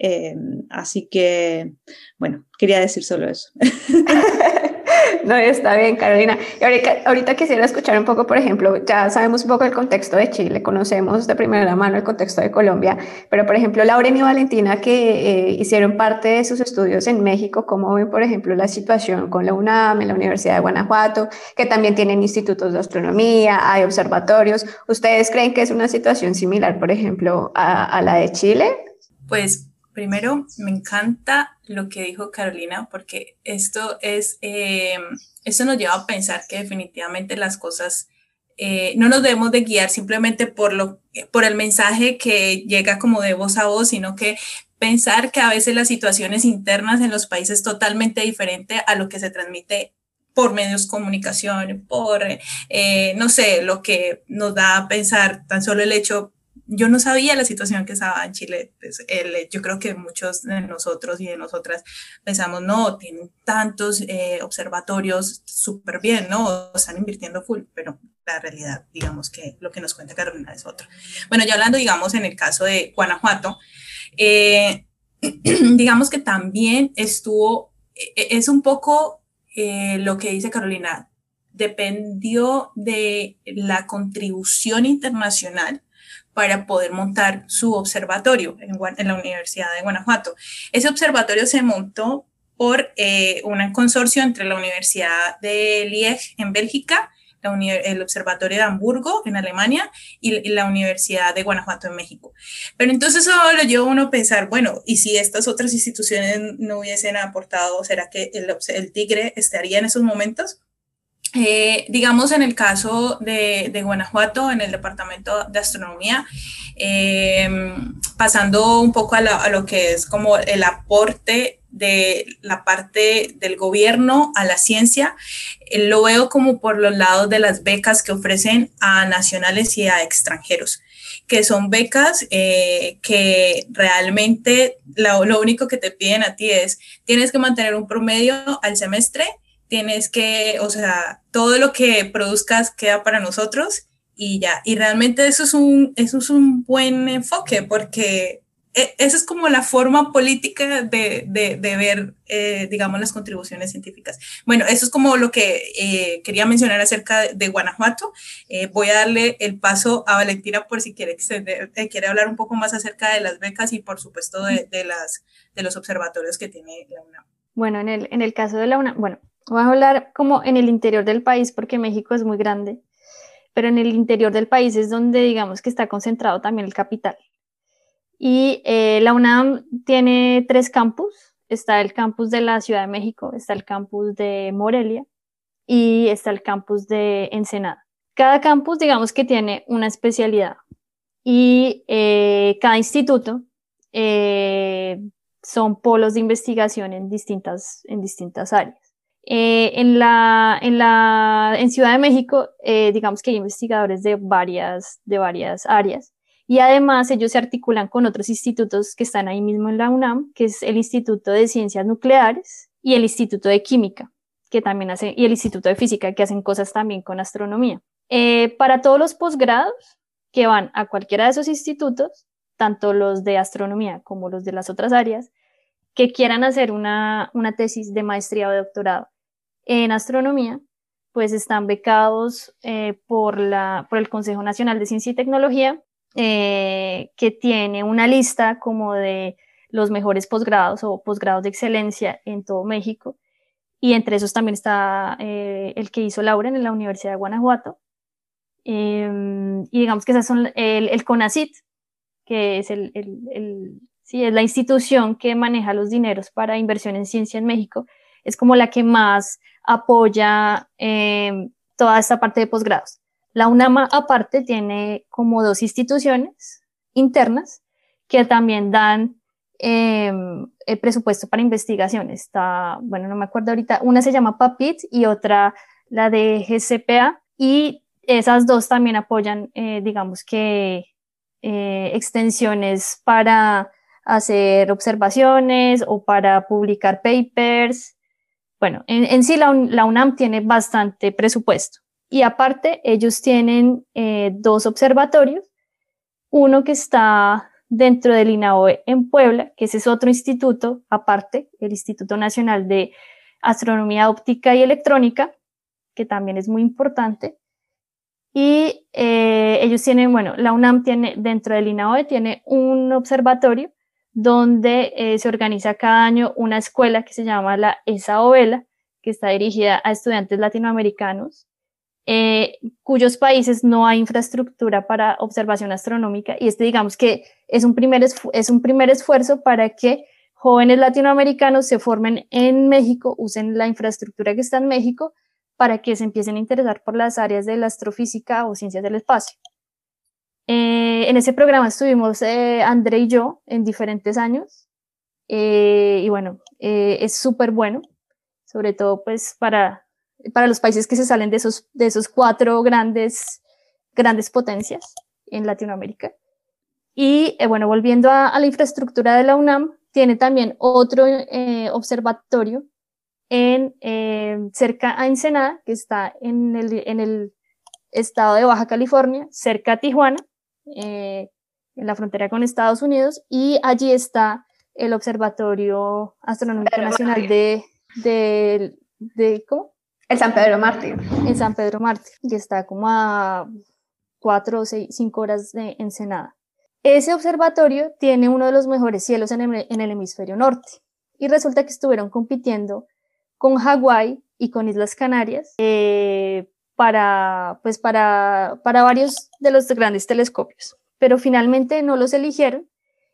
Eh, así que, bueno, quería decir solo eso. (laughs) (laughs) (laughs) No, está bien, Carolina. Y ahorita, quisiera escuchar un poco, por ejemplo, ya sabemos un poco el contexto de Chile, conocemos de primera mano el contexto de Colombia, pero por ejemplo, Lauren y Valentina, que eh, hicieron parte de sus estudios en México, ¿cómo ven, por ejemplo, la situación con la UNAM, en la Universidad de Guanajuato, que también tienen institutos de astronomía, hay observatorios? ¿Ustedes creen que es una situación similar, por ejemplo, a, a la de Chile? Pues Primero, me encanta lo que dijo Carolina, porque esto es, eh, esto nos lleva a pensar que definitivamente las cosas eh, no nos debemos de guiar simplemente por, lo, por el mensaje que llega como de voz a voz, sino que pensar que a veces las situaciones internas en los países es totalmente diferente a lo que se transmite por medios de comunicación, por, eh, no sé, lo que nos da a pensar tan solo el hecho yo no sabía la situación que estaba en Chile. Pues, yo creo que muchos de nosotros y de nosotras pensamos, no, tienen tantos eh, observatorios súper bien, ¿no? Están invirtiendo full, pero la realidad, digamos que lo que nos cuenta Carolina es otro. Bueno, ya hablando, digamos, en el caso de Guanajuato, eh, (clears throat) digamos que también estuvo, e, es un poco eh, lo que dice Carolina, dependió de la contribución internacional para poder montar su observatorio en, la Universidad de Guanajuato. Ese observatorio se montó por eh, un consorcio entre la Universidad de Liege en Bélgica, el Observatorio de Hamburgo en Alemania y, la Universidad de Guanajuato en México. Pero entonces eso lo lleva uno a pensar, bueno, ¿y si estas otras instituciones no hubiesen aportado, será que el Tigre estaría en esos momentos? Eh, digamos en el caso de, Guanajuato, en el Departamento de Astronomía, eh, pasando un poco a, lo que es como el aporte de la parte del gobierno a la ciencia, eh, lo veo como por los lados de las becas que ofrecen a nacionales y a extranjeros que son becas que realmente lo único que te piden a ti es, tienes que mantener un promedio al semestre tienes que, o sea, todo lo que produzcas queda para nosotros y ya. Y realmente eso es un, eso es un buen enfoque porque e, esa es como la forma política de, de, de ver, eh, digamos, las contribuciones científicas. Bueno, eso es como lo que eh, quería mencionar acerca de, Guanajuato. Eh, voy a darle el paso a Valentina por si quiere, quiere hablar un poco más acerca de las becas y, por supuesto, de, de, las, de los observatorios que tiene la UNAM. Bueno, en el, en el caso de la UNAM, bueno, Vamos a hablar como en el interior del país, porque México es muy grande, pero en el interior del país es donde digamos que está concentrado también el capital. Y eh, la UNAM tiene tres campus. Está el campus de la Ciudad de México, está el campus de Morelia y está el campus de Ensenada. Cada campus, digamos que tiene una especialidad y eh, cada instituto eh, son polos de investigación en distintas, en distintas áreas. Eh, en, la, en, la, en Ciudad de México, eh, digamos que hay investigadores de varias, de varias áreas y además ellos se articulan con otros institutos que están ahí mismo en la UNAM, que es el Instituto de Ciencias Nucleares y el Instituto de Química, que también hace, y el Instituto de Física, que hacen cosas también con astronomía. Eh, para todos los posgrados que van a cualquiera de esos institutos, tanto los de astronomía como los de las otras áreas, que quieran hacer una, una tesis de maestría o de doctorado en astronomía, pues están becados eh, por, la, por el Consejo Nacional de Ciencia y Tecnología, eh, que tiene una lista como de los mejores posgrados o posgrados de excelencia en todo México. Y entre esos también está eh, el que hizo Lauren en la Universidad de Guanajuato. Em, y digamos que esas son el, el CONACIT, que es, el, el, sí, es la institución que maneja los dineros para inversión en ciencia en México, es como la que más apoya em, toda esta parte de posgrados. La UNAMA aparte tiene como dos instituciones internas que también dan em, el presupuesto para investigación. Está, bueno, no me acuerdo ahorita, una se llama PAPIT y otra la de GCPA y esas dos también apoyan, eh, digamos que, eh, extensiones para hacer observaciones o para publicar papers bueno, en, sí la, UNAM tiene bastante presupuesto y aparte ellos tienen eh, dos observatorios, uno que está dentro del INAOE en Puebla, que ese es otro instituto aparte, el Instituto Nacional de Astronomía Óptica y Electrónica, que también es muy importante. Y eh, ellos tienen, bueno, la UNAM tiene, dentro del INAOE tiene un observatorio donde eh, se organiza cada año una escuela que se llama la ESA Ovela, que está dirigida a estudiantes latinoamericanos, eh, cuyos países no hay infraestructura para observación astronómica. Y este, digamos que es un primer, es un primer esfuerzo para que jóvenes latinoamericanos se formen en México, usen la infraestructura que está en México para que se empiecen a interesar por las áreas de la astrofísica o ciencias del espacio. Eh, en ese programa estuvimos eh, André y yo en diferentes años eh, y bueno, es súper bueno, sobre todo pues para, para los países que se salen de esos, de esos cuatro grandes, grandes potencias en Latinoamérica. Y bueno, volviendo a, la infraestructura de la UNAM, tiene también otro observatorio en, cerca a Ensenada, que está en el, en el estado de Baja California, cerca a Tijuana, eh, en la frontera con Estados Unidos, y allí está el Observatorio Astronómico Nacional de, de, de, ¿cómo? El San Pedro Mártir. En San Pedro Mártir, que está como a cuatro o seis, cinco horas de Ensenada. Ese observatorio tiene uno de los mejores cielos en el, en el hemisferio norte. Y resulta que estuvieron compitiendo con Hawái y con Islas Canarias eh, para, pues para, para varios de los grandes telescopios, pero finalmente no los eligieron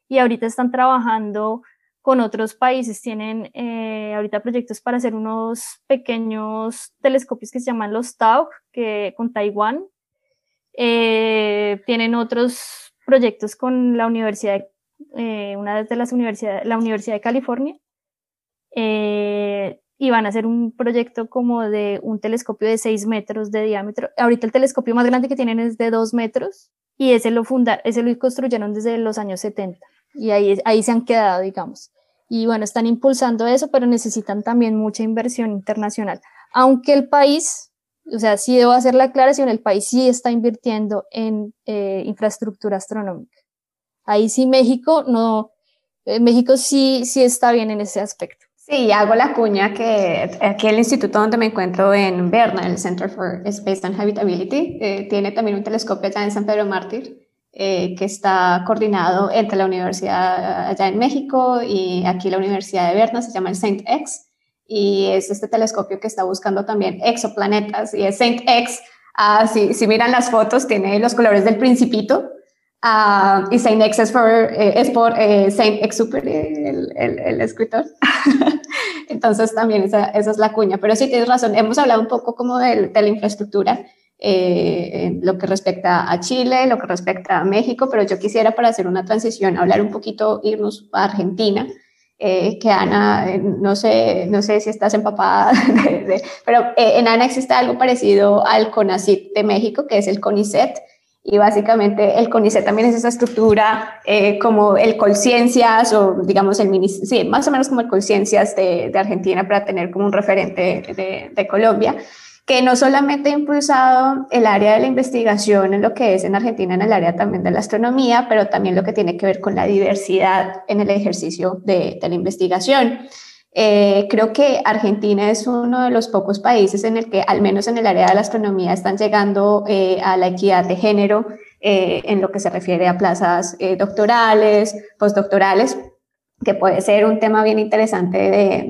y ahorita están trabajando con otros países. Tienen eh, ahorita proyectos para hacer unos pequeños telescopios que se llaman los TAU, que con Taiwán. Eh, tienen otros proyectos con la universidad, eh, una de las universidades, la Universidad de California. Y van a hacer un proyecto como de un telescopio de 6 metros de diámetro. Ahorita el telescopio más grande que tienen es de 2 metros y ese lo, funda, ese lo construyeron desde los años 70 y ahí, ahí se han quedado, digamos. Y bueno, están impulsando eso, pero necesitan también mucha inversión internacional. Aunque el país, o sea, sí debo hacer la aclaración, el país sí está invirtiendo en eh, infraestructura astronómica. Ahí sí México no, eh, México sí, sí está bien en ese aspecto. Sí, hago la cuña que aquí el instituto donde me encuentro en Berna, el Center for Space and Habitability, eh, tiene también un telescopio allá en San Pedro Mártir eh, que está coordinado entre la universidad allá en México y aquí la Universidad de Berna, se llama el Saint X, y es este telescopio que está buscando también exoplanetas, y es Saint X, ah, si, si miran las fotos, tiene los colores del principito, Uh, y Saint X es por, eh, es por eh, Saint Exupéry, el, el, el escritor. (laughs) Entonces también esa, esa, es la cuña. Pero sí tienes razón, hemos hablado un poco como de, de la infraestructura, eh, lo que respecta a Chile, lo que respecta a México, pero yo quisiera para hacer una transición hablar un poquito, irnos a Argentina. eh, que Ana, no sé, no sé si estás empapada, (laughs) pero en Ana existe algo parecido al CONACIT de México, que es el CONICET, y básicamente el CONICET también es esa estructura como el Colciencias o digamos el sí, más o menos como el Colciencias de, de Argentina para tener como un referente de, de Colombia que no solamente ha impulsado el área de la investigación en lo que es en Argentina, en el área también de la astronomía, pero también lo que tiene que ver con la diversidad en el ejercicio de, la investigación. Eh, creo que Argentina es uno de los pocos países en el que, al menos en el área de la astronomía, están llegando eh, a la equidad de género eh, en lo que se refiere a plazas doctorales, postdoctorales, que puede ser un tema bien interesante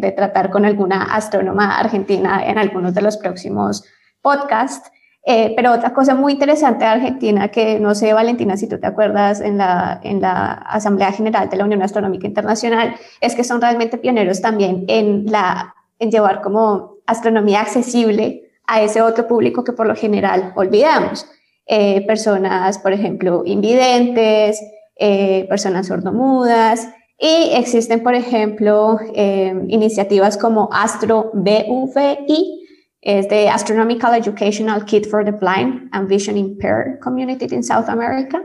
de, tratar con alguna astrónoma argentina en algunos de los próximos podcasts. Eh, pero otra cosa muy interesante de Argentina, que no sé, Valentina, si tú te acuerdas en la, en la Asamblea General de la Unión Astronómica Internacional, es que son realmente pioneros también en, la, en llevar como astronomía accesible a ese otro público que por lo general olvidamos. Eh, personas, por ejemplo, invidentes, eh, personas sordomudas, y existen, por ejemplo, eh, iniciativas como Astro BVI, es de Astronomical Educational Kit for the Blind and Vision Impaired Community in South America.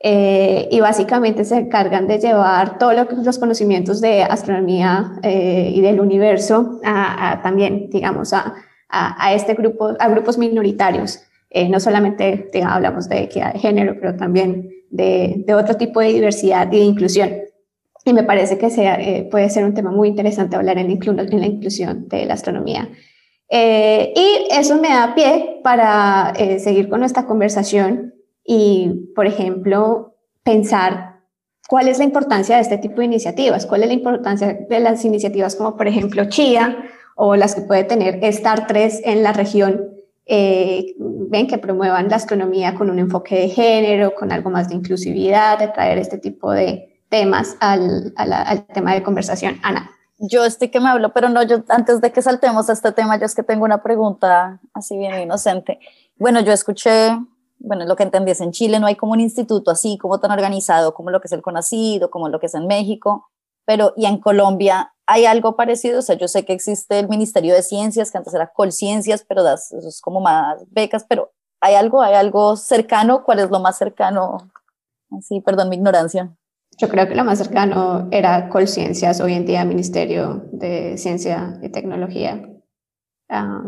Eh, y básicamente se encargan de llevar todos los conocimientos de astronomía eh, y del universo a, también, digamos, a, a, este grupo, a grupos minoritarios. no solamente hablamos de equidad de género, pero también de, de otro tipo de diversidad y de inclusión y me parece que sea, eh, puede ser un tema muy interesante hablar en la, en la inclusión de la astronomía. Eh, y eso me da pie para eh, seguir con nuestra conversación y, por ejemplo, pensar cuál es la importancia de este tipo de iniciativas, cuál es la importancia de las iniciativas como, por ejemplo, CHIA o las que puede tener Star 3 en la región, ven que promuevan la astronomía con un enfoque de género, con algo más de inclusividad, de traer este tipo de, temas al, al, tema de conversación. Ana. Yo estoy que me hablo, pero no, yo antes de que saltemos a este tema, yo es que tengo una pregunta así bien inocente. Bueno, yo escuché, bueno, lo que entendí es en Chile no hay como un instituto así, como tan organizado como lo que es el CONACID como lo que es en México, pero y en Colombia hay algo parecido, o sea, yo sé que existe el Ministerio de Ciencias, que antes era Colciencias, pero eso es como más becas, pero hay algo, hay algo cercano, ¿cuál es lo más cercano? Así, perdón mi ignorancia. Yo creo que lo más cercano era Colciencias, hoy en día Ministerio de Ciencia y Tecnología. Ah,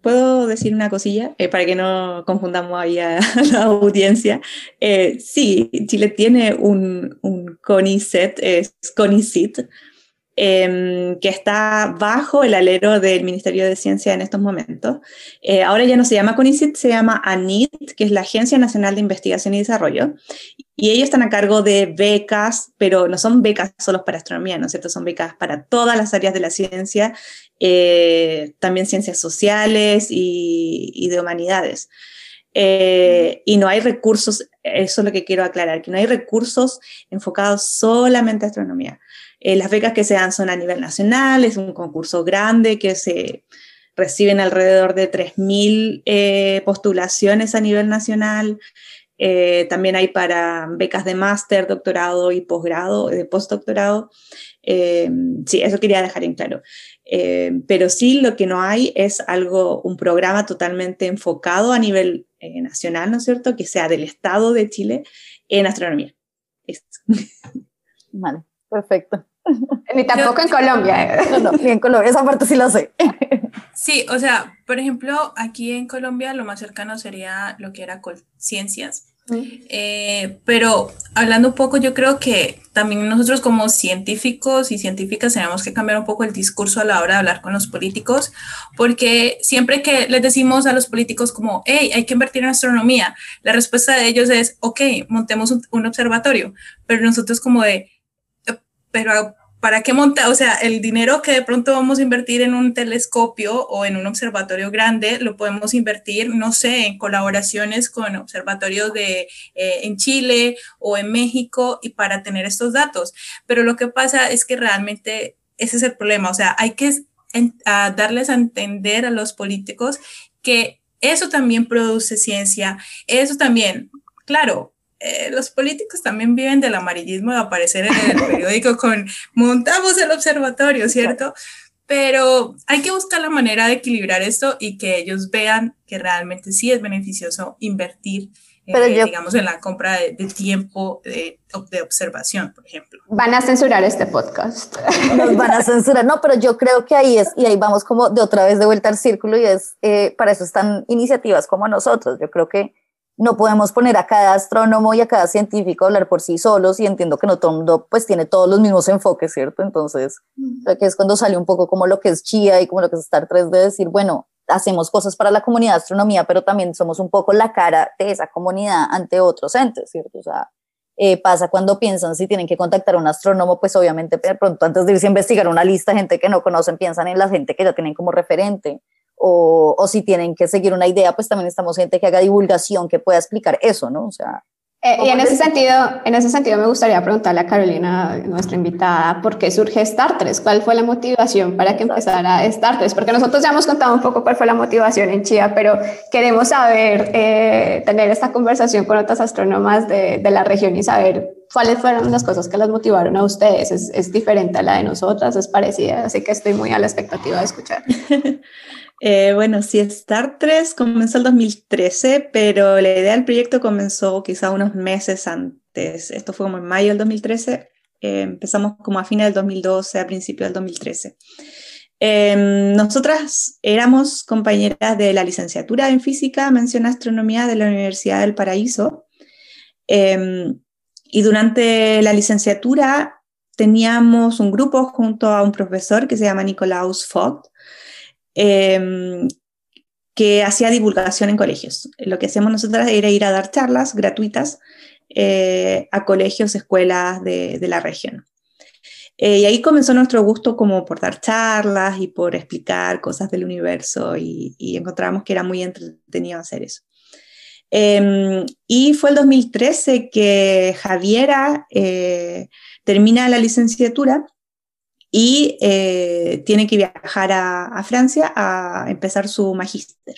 ¿Puedo, decir una cosilla eh, para que no confundamos ahí a (laughs) la audiencia? Eh, sí, Chile tiene un, un CONICET, es CONICIT, Em, que está bajo el alero del Ministerio de Ciencia en estos momentos. Eh, ahora ya no se llama CONICIT, se llama ANIT, que es la Agencia Nacional de Investigación y Desarrollo. Y ellos están a cargo de becas, pero no son becas solo para astronomía, ¿no es cierto? Son becas para todas las áreas de la ciencia, eh, también ciencias sociales y, de humanidades. Eh, y no hay recursos, eso es lo que quiero aclarar, que no hay recursos enfocados solamente a astronomía. Eh, las becas que se dan son a nivel nacional, es un concurso grande que se reciben alrededor de 3.000 eh, postulaciones a nivel nacional. Eh, también hay para becas de máster, doctorado y posgrado, de postdoctorado. sí, eso quería dejar en claro. pero sí, lo que no hay es algo, un programa totalmente enfocado a nivel nacional, ¿no es cierto? Que sea del Estado de Chile en astronomía. (laughs) Vale. Perfecto. (laughs) Ni tampoco en Colombia. No, no, ni en Colombia, esa parte sí la sé. (laughs) Sí, o sea, por ejemplo, aquí en Colombia lo más cercano sería lo que era ciencias. Eh, pero hablando un poco, yo creo que también nosotros como científicos y científicas tenemos que cambiar un poco el discurso a la hora de hablar con los políticos, porque siempre que les decimos a los políticos como, hey, hay que invertir en astronomía, la respuesta de ellos es, ok, montemos un observatorio, pero nosotros como de, pero ¿para qué montar? O sea, el dinero que de pronto vamos a invertir en un telescopio o en un observatorio grande, lo podemos invertir, no sé, en colaboraciones con observatorios de, eh, en Chile o en México y para tener estos datos. Pero lo que pasa es que realmente ese es el problema. O sea, hay que darles a entender a los políticos que eso también produce ciencia, eso también, claro, eh, los políticos también viven del amarillismo de aparecer en el periódico con montamos el observatorio, ¿cierto? Pero hay que buscar la manera de equilibrar esto y que ellos vean que realmente sí es beneficioso invertir pero eh, digamos, en la compra de, tiempo de, de, observación, por ejemplo. Van a censurar este podcast. (laughs) Nos van a censurar, no, pero yo creo que ahí es, y ahí vamos como de otra vez de vuelta al círculo, y es, eh, para eso están iniciativas como nosotros. Yo creo que no podemos poner a cada astrónomo y a cada científico a hablar por sí solos y entiendo que no todo mundo pues tiene todos los mismos enfoques, ¿cierto? Entonces, creo que es cuando sale un poco como lo que es Chia y como lo que es Star 3 de decir, bueno, hacemos cosas para la comunidad de astronomía, pero también somos un poco la cara de esa comunidad ante otros entes, ¿cierto? O sea, eh, pasa cuando piensan si tienen que contactar a un astrónomo, pues obviamente de pronto antes de irse a investigar una lista de gente que no conocen, piensan en la gente que ya tienen como referente o, o, si tienen que seguir una idea, pues también estamos gente que haga divulgación, que pueda explicar eso, ¿no? O sea... Eh, y en ese, sentido, en ese sentido me gustaría preguntarle a Carolina, nuestra invitada, ¿por qué surge Star 3? ¿Cuál fue la motivación para que empezara Star 3? Porque nosotros ya hemos contado un poco cuál fue la motivación en Chía, pero queremos saber, eh, tener esta conversación con otras astrónomas de, de, la región y saber cuáles fueron las cosas que las motivaron a ustedes. ¿Es, es diferente a la de nosotras? ¿Es parecida? Así que estoy muy a la expectativa de escuchar. (laughs) Eh, bueno, sí, Star 3 comenzó el 2013, pero la idea del proyecto comenzó quizá unos meses antes. Esto fue como en mayo del 2013. Eh, empezamos como a fines del 2012, a principios del 2013. Em, nosotras éramos compañeras de la licenciatura en física, mención astronomía de la Universidad del Paraíso. Em, y durante la licenciatura teníamos un grupo junto a un profesor que se llama Nicolaus Vogt, Em, que hacía divulgación en colegios. Lo que hacíamos nosotras era ir a dar charlas gratuitas eh, a colegios, escuelas de, la región. Eh, y ahí comenzó nuestro gusto como por dar charlas y por explicar cosas del universo y, encontramos que era muy entretenido hacer eso. Em, y fue el 2013 que Javiera eh, termina la licenciatura y eh, tiene que viajar a, Francia a empezar su magíster.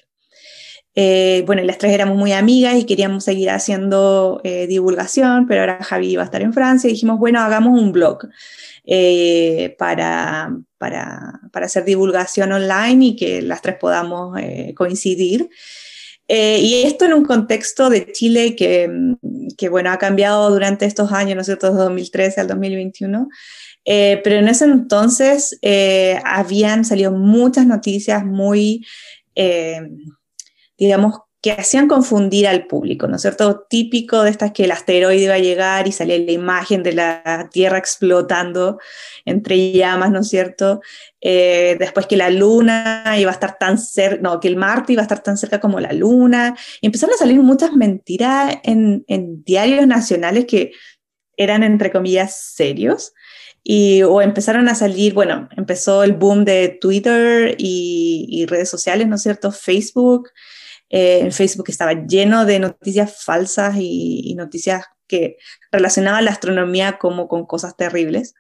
Eh, bueno, las tres éramos muy amigas y queríamos seguir haciendo eh, divulgación, pero ahora Javi iba a estar en Francia y dijimos, bueno, hagamos un blog para, para, para, hacer divulgación online y que las tres podamos coincidir. Y esto en un contexto de Chile que, que, bueno, ha cambiado durante estos años, ¿no es cierto?, 2013 al 2021. Eh, pero en ese entonces eh, habían salido muchas noticias muy, eh, digamos, que hacían confundir al público, ¿no es cierto? Típico de estas que el asteroide iba a llegar y salía la imagen de la Tierra explotando entre llamas, ¿no es cierto? después que la Luna iba a estar tan cerca, no, que el Marte iba a estar tan cerca como la Luna, y empezaron a salir muchas mentiras en, en diarios nacionales que eran, entre comillas, serios. Y, o empezaron a salir, bueno, empezó el boom de Twitter y, redes sociales, ¿no es cierto? Facebook. Eh, Facebook estaba lleno de noticias falsas y, noticias que relacionaban la astronomía como con cosas terribles.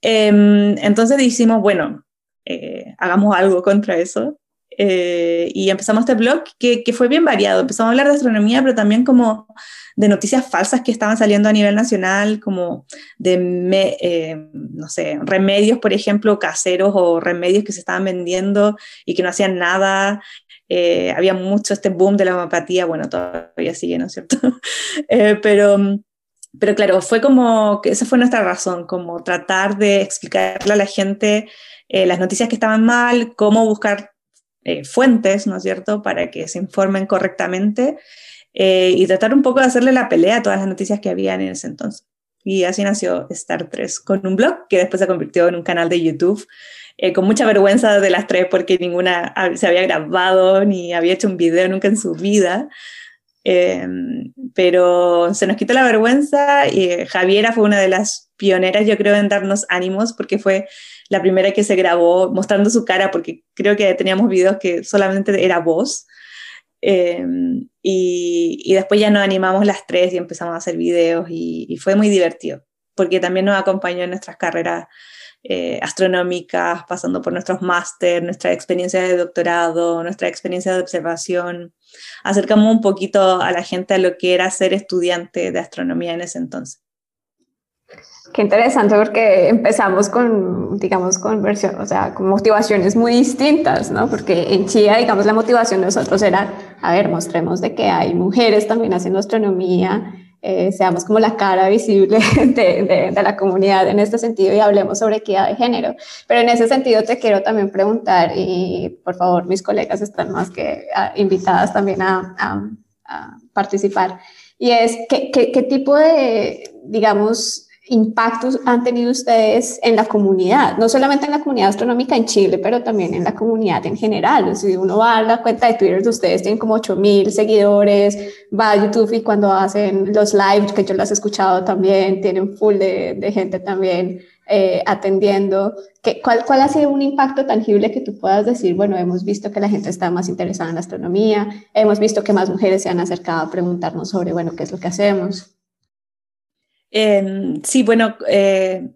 Em, entonces dijimos, bueno, eh, hagamos algo contra eso. Eh, y empezamos este blog que, fue bien variado. Empezamos a hablar de astronomía, pero también como de noticias falsas que estaban saliendo a nivel nacional, como de, eh, no sé, remedios, por ejemplo, caseros o remedios que se estaban vendiendo y que no hacían nada. Eh, había mucho este boom de la homeopatía, bueno, todavía sigue, ¿no es cierto? (laughs) pero pero claro, fue como que esa fue nuestra razón, como tratar de explicarle a la gente las noticias que estaban mal, cómo buscar eh, fuentes, ¿no es cierto?, para que se informen correctamente eh, y tratar un poco de hacerle la pelea a todas las noticias que habían en ese entonces. Y así nació Star 3, con un blog que después se convirtió en un canal de YouTube, eh, con mucha vergüenza de las tres porque ninguna se había grabado ni había hecho un video nunca en su vida. pero se nos quitó la vergüenza y Javiera fue una de las pioneras, yo creo, en darnos ánimos porque fue la primera que se grabó mostrando su cara, porque creo que teníamos videos que solamente era voz. Em, y, y, después ya nos animamos las tres y empezamos a hacer videos y, fue muy divertido. porque también nos acompañó en nuestras carreras eh, astronómicas, pasando por nuestros máster, nuestra experiencia de doctorado, nuestra experiencia de observación. Acercamos un poquito a la gente a lo que era ser estudiante de astronomía en ese entonces. Qué interesante porque empezamos con, digamos, con versión, o sea, con motivaciones muy distintas, ¿no? Porque en Chía, digamos, la motivación de nosotros era, a ver, mostremos de que hay mujeres también haciendo astronomía, eh, seamos como la cara visible (laughs) de, de, la comunidad en este sentido y hablemos sobre equidad de género. Pero en ese sentido te quiero también preguntar, y por favor, mis colegas están más que ah, invitadas también a, a, a participar, y es, ¿qué, qué, qué tipo de, digamos, impactos han tenido ustedes en la comunidad, no solamente en la comunidad astronómica en Chile, pero también en la comunidad en general. Si uno va a la cuenta de Twitter de ustedes, tienen como 8000 seguidores, va a YouTube y cuando hacen los lives, que yo las he escuchado también, tienen full de, de gente también eh, atendiendo. ¿Qué, cuál, ¿Cuál ha sido un impacto tangible que tú puedas decir? Bueno, hemos visto que la gente está más interesada en la astronomía, hemos visto que más mujeres se han acercado a preguntarnos sobre, bueno, qué es lo que hacemos. Em, sí, bueno, eh,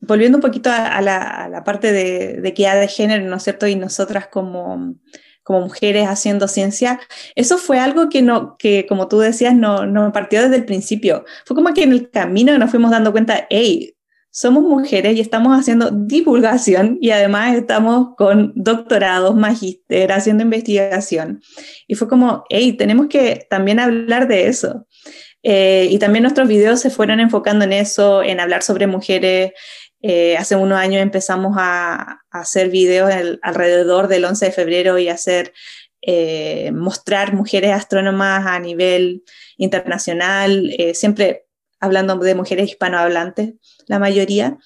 volviendo un poquito a, la, parte de, equidad de género, ¿no es cierto? Y nosotras como, como mujeres haciendo ciencia, eso fue algo que, no, que como tú decías, no, no partió desde el principio. Fue como que en el camino nos fuimos dando cuenta, hey, somos mujeres y estamos haciendo divulgación y además estamos con doctorados, magíster, haciendo investigación. Y fue como, hey, tenemos que también hablar de eso. Eh, y también nuestros videos se fueron enfocando en eso, en hablar sobre mujeres. Eh, hace unos años empezamos a, hacer videos alrededor del 11 de febrero y hacer, eh, mostrar mujeres astrónomas a nivel internacional, siempre hablando de mujeres hispanohablantes, la mayoría.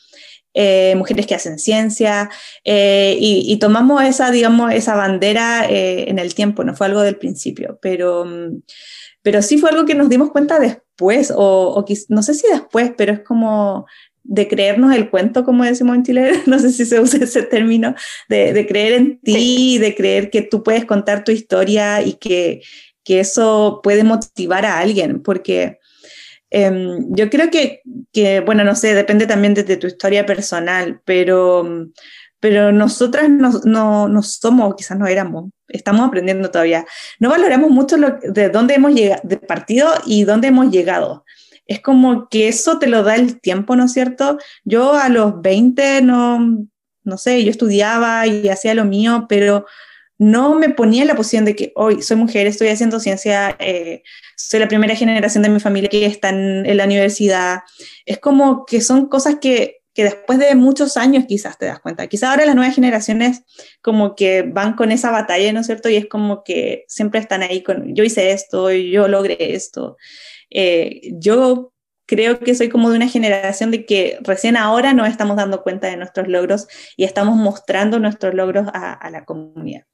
mujeres que hacen ciencia, y, y, tomamos esa, digamos, esa bandera en el tiempo, no fue algo del principio, pero mm, pero sí fue algo que nos dimos cuenta después, o, no sé si después, pero es como de creernos el cuento, como decimos en Chile, (laughs) no sé si se usa ese término, de, creer en ti, de creer que tú puedes contar tu historia y que, que eso puede motivar a alguien, porque em, yo creo que, que, bueno, no sé, depende también de, tu historia personal, pero, pero nosotras no, no, no somos, quizás no éramos estamos aprendiendo todavía. No valoramos mucho lo, de dónde hemos llegado, de partido y dónde hemos llegado. Es como que eso te lo da el tiempo, ¿no es cierto? Yo a los 20 no, no sé, yo estudiaba y hacía lo mío, pero no me ponía en la posición de que hoy soy mujer, estoy haciendo ciencia, eh, soy la primera generación de mi familia que está en la universidad. Es como que son cosas que que después de muchos años quizás te das cuenta. Quizás ahora las nuevas generaciones como que van con esa batalla, ¿no es cierto? Y es como que siempre están ahí con, yo hice esto, yo logré esto. Eh, yo creo que soy como de una generación de que recién ahora nos estamos dando cuenta de nuestros logros y estamos mostrando nuestros logros a, la comunidad.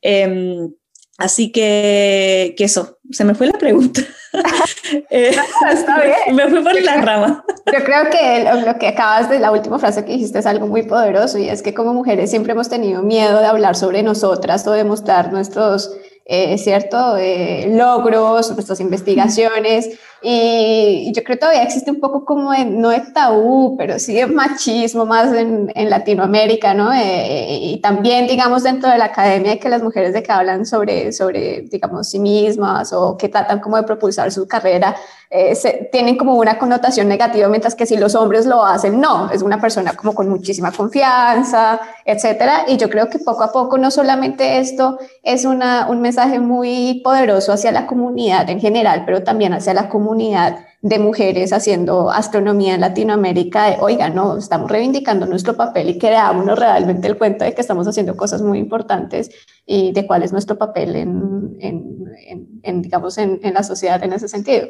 Em, Así que, que, eso, se me fue la pregunta. (laughs) (laughs) Eh, está (laughs) bien. Me fui por la rama. Yo creo que lo, que acabas de la última frase que dijiste es algo muy poderoso y es que como mujeres siempre hemos tenido miedo de hablar sobre nosotras o de mostrar nuestros, eh, cierto, eh, logros, nuestras investigaciones. Y yo creo que todavía existe un poco como, de, no de tabú, pero sí de machismo más en, en Latinoamérica, ¿no? Eh, y también, digamos, dentro de la academia, que las mujeres de que hablan sobre, sobre, digamos, sí mismas o que tratan como de propulsar su carrera, eh, se, tienen como una connotación negativa, mientras que si los hombres lo hacen, no, es una persona como con muchísima confianza, etcétera. Y yo creo que poco a poco, no solamente esto es una, un mensaje muy poderoso hacia la comunidad en general, pero también hacia la comunidad comunidad de mujeres haciendo astronomía en Latinoamérica, de, oiga, no, estamos reivindicando nuestro papel y creámonos realmente el cuento de que estamos haciendo cosas muy importantes y de cuál es nuestro papel en, en, en, digamos, en, la sociedad en ese sentido.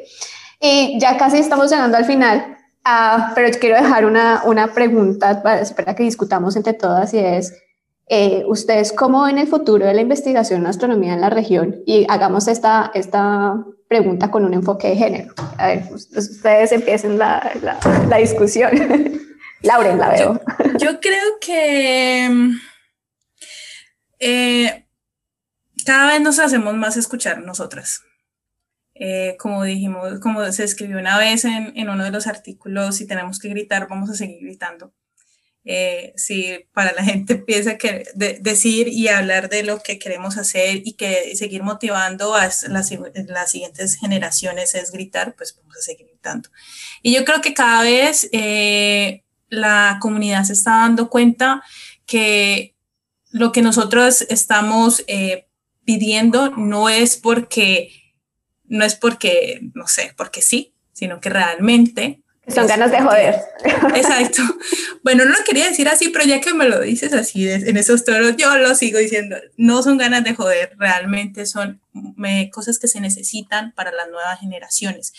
Y ya casi estamos llegando al final, uh, pero quiero dejar una, una pregunta para, para que discutamos entre todas y es, eh, ustedes cómo ven el futuro de la investigación en astronomía en la región y hagamos esta, esta pregunta con un enfoque de género. A ver, ustedes empiecen la, la, discusión. (laughs) Lauren, la veo. Yo, creo que eh, cada vez nos hacemos más escuchar nosotras. Eh, como dijimos, como se escribió una vez en, en, uno de los artículos, si tenemos que gritar, vamos a seguir gritando. Eh, si para la gente piensa que decir y hablar de lo que queremos hacer y que seguir motivando a las, las, siguientes generaciones es gritar, pues vamos a seguir gritando. Y yo creo que cada vez eh, la comunidad se está dando cuenta que lo que nosotros estamos pidiendo no es porque no es porque, no sé, porque sí, sino que realmente son ganas de joder. Exacto. Bueno, no lo quería decir así, pero ya que me lo dices así en esos toros, yo lo sigo diciendo. No son ganas de joder, realmente son cosas que se necesitan para las nuevas generaciones.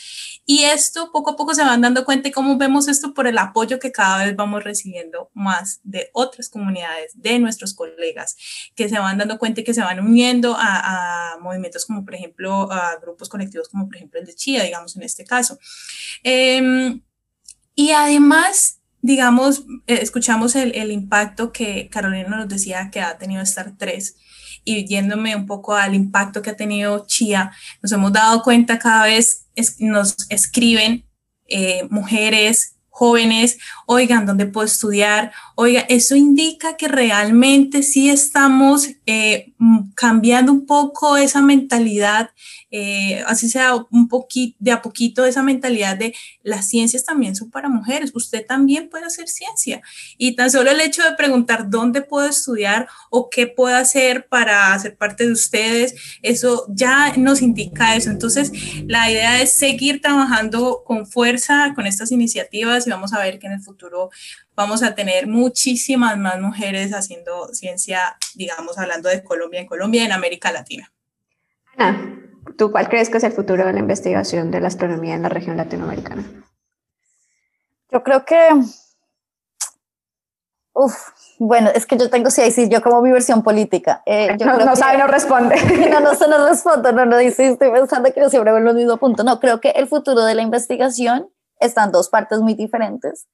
Y esto poco a poco se van dando cuenta y cómo vemos esto por el apoyo que cada vez vamos recibiendo más de otras comunidades, de nuestros colegas, que se van dando cuenta y que se van uniendo a, movimientos como por ejemplo a grupos colectivos como por ejemplo el de Chía, digamos en este caso. Eh, y además, digamos, eh, escuchamos el, el, impacto que Carolina nos decía que ha tenido Star 3 y yéndome un poco al impacto que ha tenido Chia, nos hemos dado cuenta cada vez nos escriben eh, mujeres jóvenes, oigan, ¿dónde puedo estudiar? Oiga, eso indica que realmente sí estamos eh, cambiando un poco esa mentalidad eh, así sea un poquito, de a poquito esa mentalidad de las ciencias también son para mujeres, usted también puede hacer ciencia. Y tan solo el hecho de preguntar dónde puedo estudiar o qué puedo hacer para ser parte de ustedes, eso ya nos indica eso. Entonces, la idea es seguir trabajando con fuerza con estas iniciativas y vamos a ver que en el futuro vamos a tener muchísimas más mujeres haciendo ciencia, digamos, hablando de Colombia en Colombia en América Latina. Ana, ¿Tú cuál crees que es el futuro de la investigación de la astronomía en la región latinoamericana? Yo creo que, uf, bueno, es que yo tengo, sí, sí, yo como mi versión política. Eh, no, sabe, no responde. (laughs) No, no se nos responde, no, no dice, estoy pensando que yo siempre vuelvo al mismo punto. No, creo que el futuro de la investigación está en dos partes muy diferentes.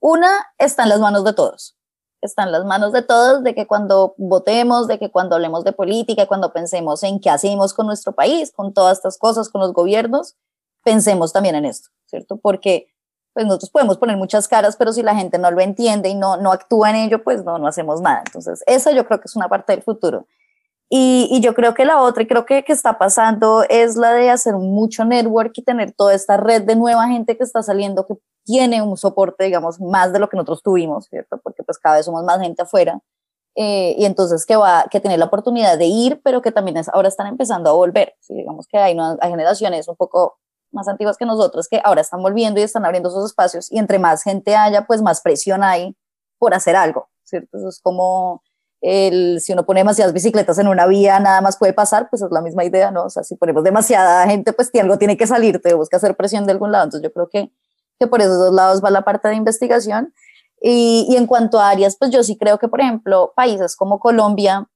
Una está en las manos de todos está en las manos de todos, de que cuando votemos, de que cuando hablemos de política, cuando pensemos en qué hacemos con nuestro país, con todas estas cosas, con los gobiernos, pensemos también en esto, ¿cierto? Porque pues nosotros podemos poner muchas caras, pero si la gente no lo entiende y no, no actúa en ello, pues no, no hacemos nada. Entonces, esa yo creo que es una parte del futuro. Y, y, yo creo que la otra, y creo que, que está pasando, es la de hacer mucho network y tener toda esta red de nueva gente que está saliendo, que tiene un soporte, digamos, más de lo que nosotros tuvimos, ¿cierto? Porque pues cada vez somos más gente afuera. Eh, y entonces que va que tener la oportunidad de ir, pero que también es, ahora están empezando a volver. ¿sí? Digamos que hay, hay generaciones un poco más antiguas que nosotros que ahora están volviendo y están abriendo esos espacios y entre más gente haya, pues más presión hay por hacer algo, ¿cierto? Eso es como el, si uno pone demasiadas bicicletas en una vía, nada más puede pasar, pues es la misma idea, ¿no? O sea, si ponemos demasiada gente, pues algo tiene que salir, te busca hacer presión de algún lado. Entonces yo creo que, que por esos dos lados va la parte de investigación. Y, y en cuanto a áreas, pues yo sí creo que, por ejemplo, países como Colombia,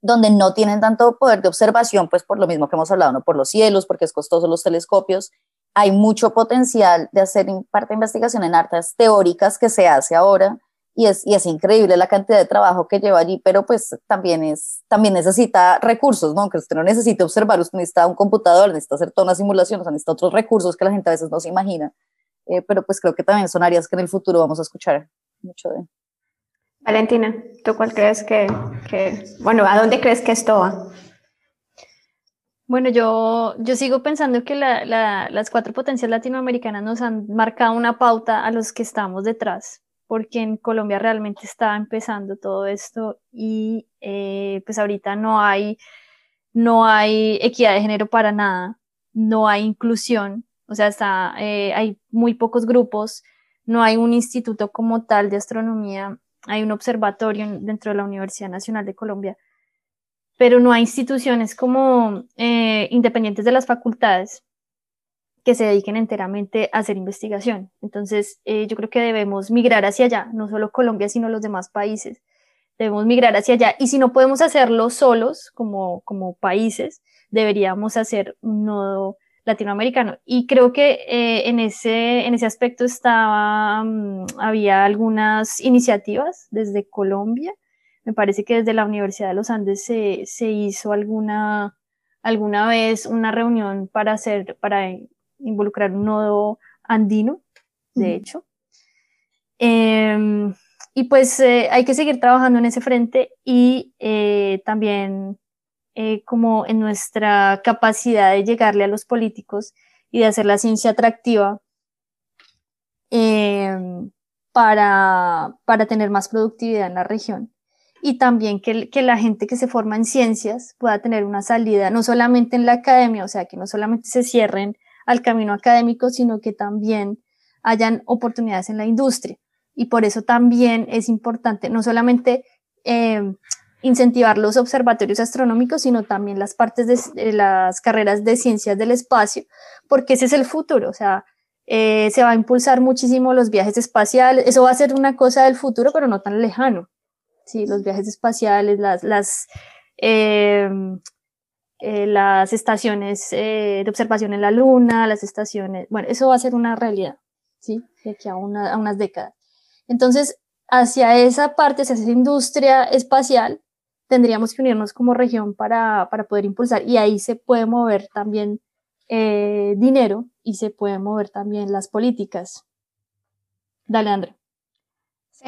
donde no tienen tanto poder de observación, pues por lo mismo que hemos hablado, ¿no? Por los cielos, porque es costoso los telescopios, hay mucho potencial de hacer parte de investigación en artes teóricas que se hace ahora y es, y es increíble la cantidad de trabajo que lleva allí, pero pues también, es, también necesita recursos, ¿no? Aunque usted no necesite observar, usted necesita un computador, necesita hacer todas las simulaciones, necesita otros recursos que la gente a veces no se imagina, eh, pero pues creo que también son áreas que en el futuro vamos a escuchar mucho de. Valentina, ¿tú cuál crees que, que bueno, a dónde crees que esto va? Bueno, yo, yo sigo pensando que la, la, las cuatro potencias latinoamericanas nos han marcado una pauta a los que estamos detrás porque en Colombia realmente está empezando todo esto y eh, pues ahorita no hay, no hay equidad de género para nada, no hay inclusión, o sea, está, eh, hay muy pocos grupos, no hay un instituto como tal de astronomía, hay un observatorio dentro de la Universidad Nacional de Colombia, pero no hay instituciones como eh, independientes de las facultades que se dediquen enteramente a hacer investigación. Entonces, eh, yo creo que debemos migrar hacia allá, no solo Colombia, sino los demás países. Debemos migrar hacia allá. Y si no podemos hacerlo solos, como, como países, deberíamos hacer un nodo latinoamericano. Y creo que eh, en, ese, en ese aspecto estaba, mm, había algunas iniciativas desde Colombia. Me parece que desde la Universidad de los Andes se, se hizo alguna, alguna vez una reunión para hacer, para involucrar un nodo andino, de hecho. Em, y pues eh, hay que seguir trabajando en ese frente y eh, también eh, como en nuestra capacidad de llegarle a los políticos y de hacer la ciencia atractiva em, para, para tener más productividad en la región y también que, que, la gente que se forma en ciencias pueda tener una salida, no solamente en la academia, o sea, que no solamente se cierren al camino académico, sino que también hayan oportunidades en la industria. Y por eso también es importante no solamente eh, incentivar los observatorios astronómicos, sino también las partes de, las carreras de ciencias del espacio, porque ese es el futuro, o sea, eh, se va a impulsar muchísimo los viajes espaciales, eso va a ser una cosa del futuro, pero no tan lejano. ¿sí? los viajes espaciales, las, las, eh, eh, las estaciones eh, de observación en la Luna, las estaciones, bueno, eso va a ser una realidad, ¿sí? de aquí a, una, a unas décadas. Entonces, hacia esa parte, hacia esa industria espacial, tendríamos que unirnos como región para, para poder impulsar y ahí se puede mover también dinero y se pueden mover también las políticas. Dale, André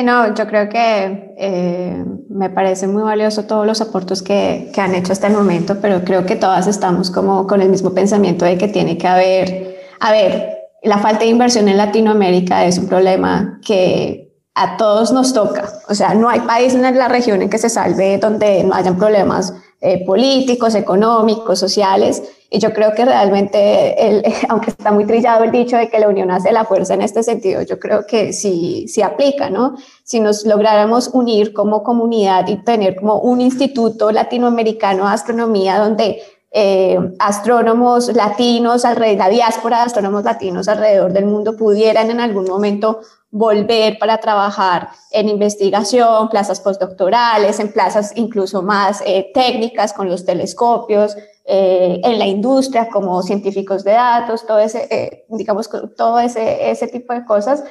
no, yo creo que eh, me parece muy valioso todos los aportes que, que, han hecho hasta el momento, pero creo que todas estamos como con el mismo pensamiento de que tiene que haber, a ver, la falta de inversión en Latinoamérica es un problema que a todos nos toca. O sea, no hay país en la región en que se salve donde no hayan problemas eh, políticos, económicos, sociales. Y yo creo que realmente, el, (laughs) aunque está muy trillado el dicho de que la unión hace la fuerza en este sentido, yo creo que sí, sí aplica, ¿no? Si nos lográramos unir como comunidad y tener como un instituto latinoamericano de astronomía donde eh, astrónomos latinos, alrededor, la diáspora de astrónomos latinos alrededor del mundo pudieran en algún momento volver para trabajar en investigación, plazas postdoctorales, en plazas incluso más eh, técnicas con los telescopios, eh, en la industria como científicos de datos, todo ese, eh, digamos, todo ese, ese tipo de cosas.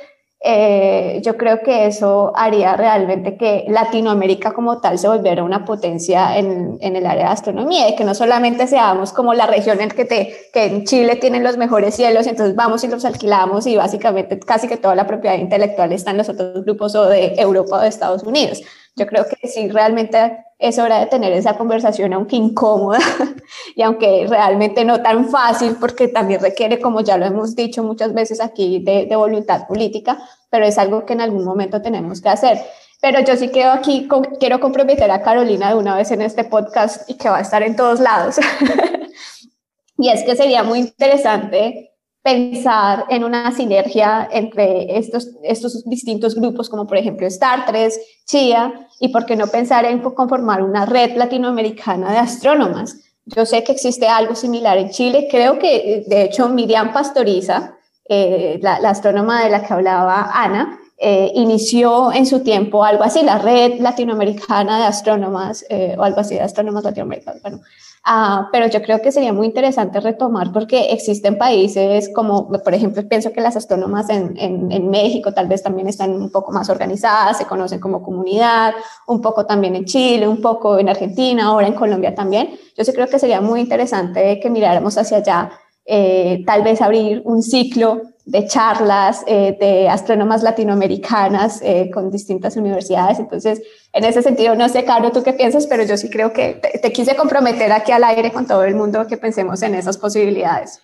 Yo creo que eso haría realmente que Latinoamérica como tal se volviera una potencia en, en, el área de astronomía y que no solamente seamos como la región en que, te, que en Chile tienen los mejores cielos, entonces vamos y los alquilamos y básicamente casi que toda la propiedad intelectual está en los otros grupos o de Europa o de Estados Unidos. Yo creo que sí, realmente es hora de tener esa conversación, aunque incómoda (laughs) y aunque realmente no tan fácil, porque también requiere, como ya lo hemos dicho muchas veces aquí, de, voluntad política, pero es algo que en algún momento tenemos que hacer. Pero yo sí quiero aquí, quiero comprometer a Carolina de una vez en este podcast y que va a estar en todos lados. (laughs) y es que sería muy interesante pensar en una sinergia entre estos, estos distintos grupos, como por ejemplo Star 3, CIA, y por qué no pensar en conformar una red latinoamericana de astrónomas. Yo sé que existe algo similar en Chile, creo que de hecho Miriam Pastoriza, eh, la, astrónoma de la que hablaba Ana, eh, inició en su tiempo algo así, la red latinoamericana de astrónomas, eh, o algo así, de astrónomas latinoamericanos. Bueno, Ah, pero yo creo que sería muy interesante retomar porque existen países como, por ejemplo, pienso que las astrónomas en, en, México tal vez también están un poco más organizadas, se conocen como comunidad, un poco también en Chile, un poco en Argentina, ahora en Colombia también. Yo sí creo que sería muy interesante que miráramos hacia allá, eh, tal vez abrir un ciclo de charlas eh, de astrónomas latinoamericanas eh, con distintas universidades. Entonces, en ese sentido, no sé, Caro, tú qué piensas, pero yo sí creo que te, quise comprometer aquí al aire con todo el mundo que pensemos en esas posibilidades.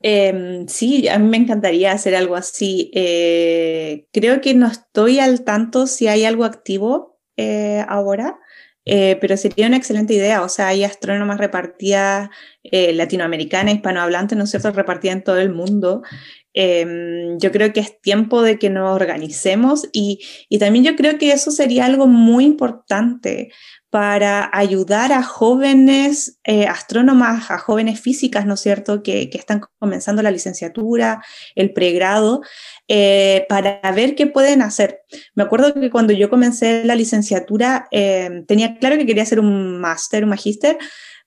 Em, sí, a mí me encantaría hacer algo así. Eh, creo que no estoy al tanto si hay algo activo ahora, eh, pero sería una excelente idea, o sea, hay astrónomas repartidas eh, latinoamericanas, hispanohablantes, ¿no es cierto?, repartidas en todo el mundo. Em, yo creo que es tiempo de que nos organicemos y, y, también yo creo que eso sería algo muy importante para ayudar a jóvenes eh, astrónomas, a jóvenes físicas, ¿no es cierto?, que, que están comenzando la licenciatura, el pregrado, eh, para ver qué pueden hacer. Me acuerdo que cuando yo comencé la licenciatura eh, tenía claro que quería hacer un máster, un magíster,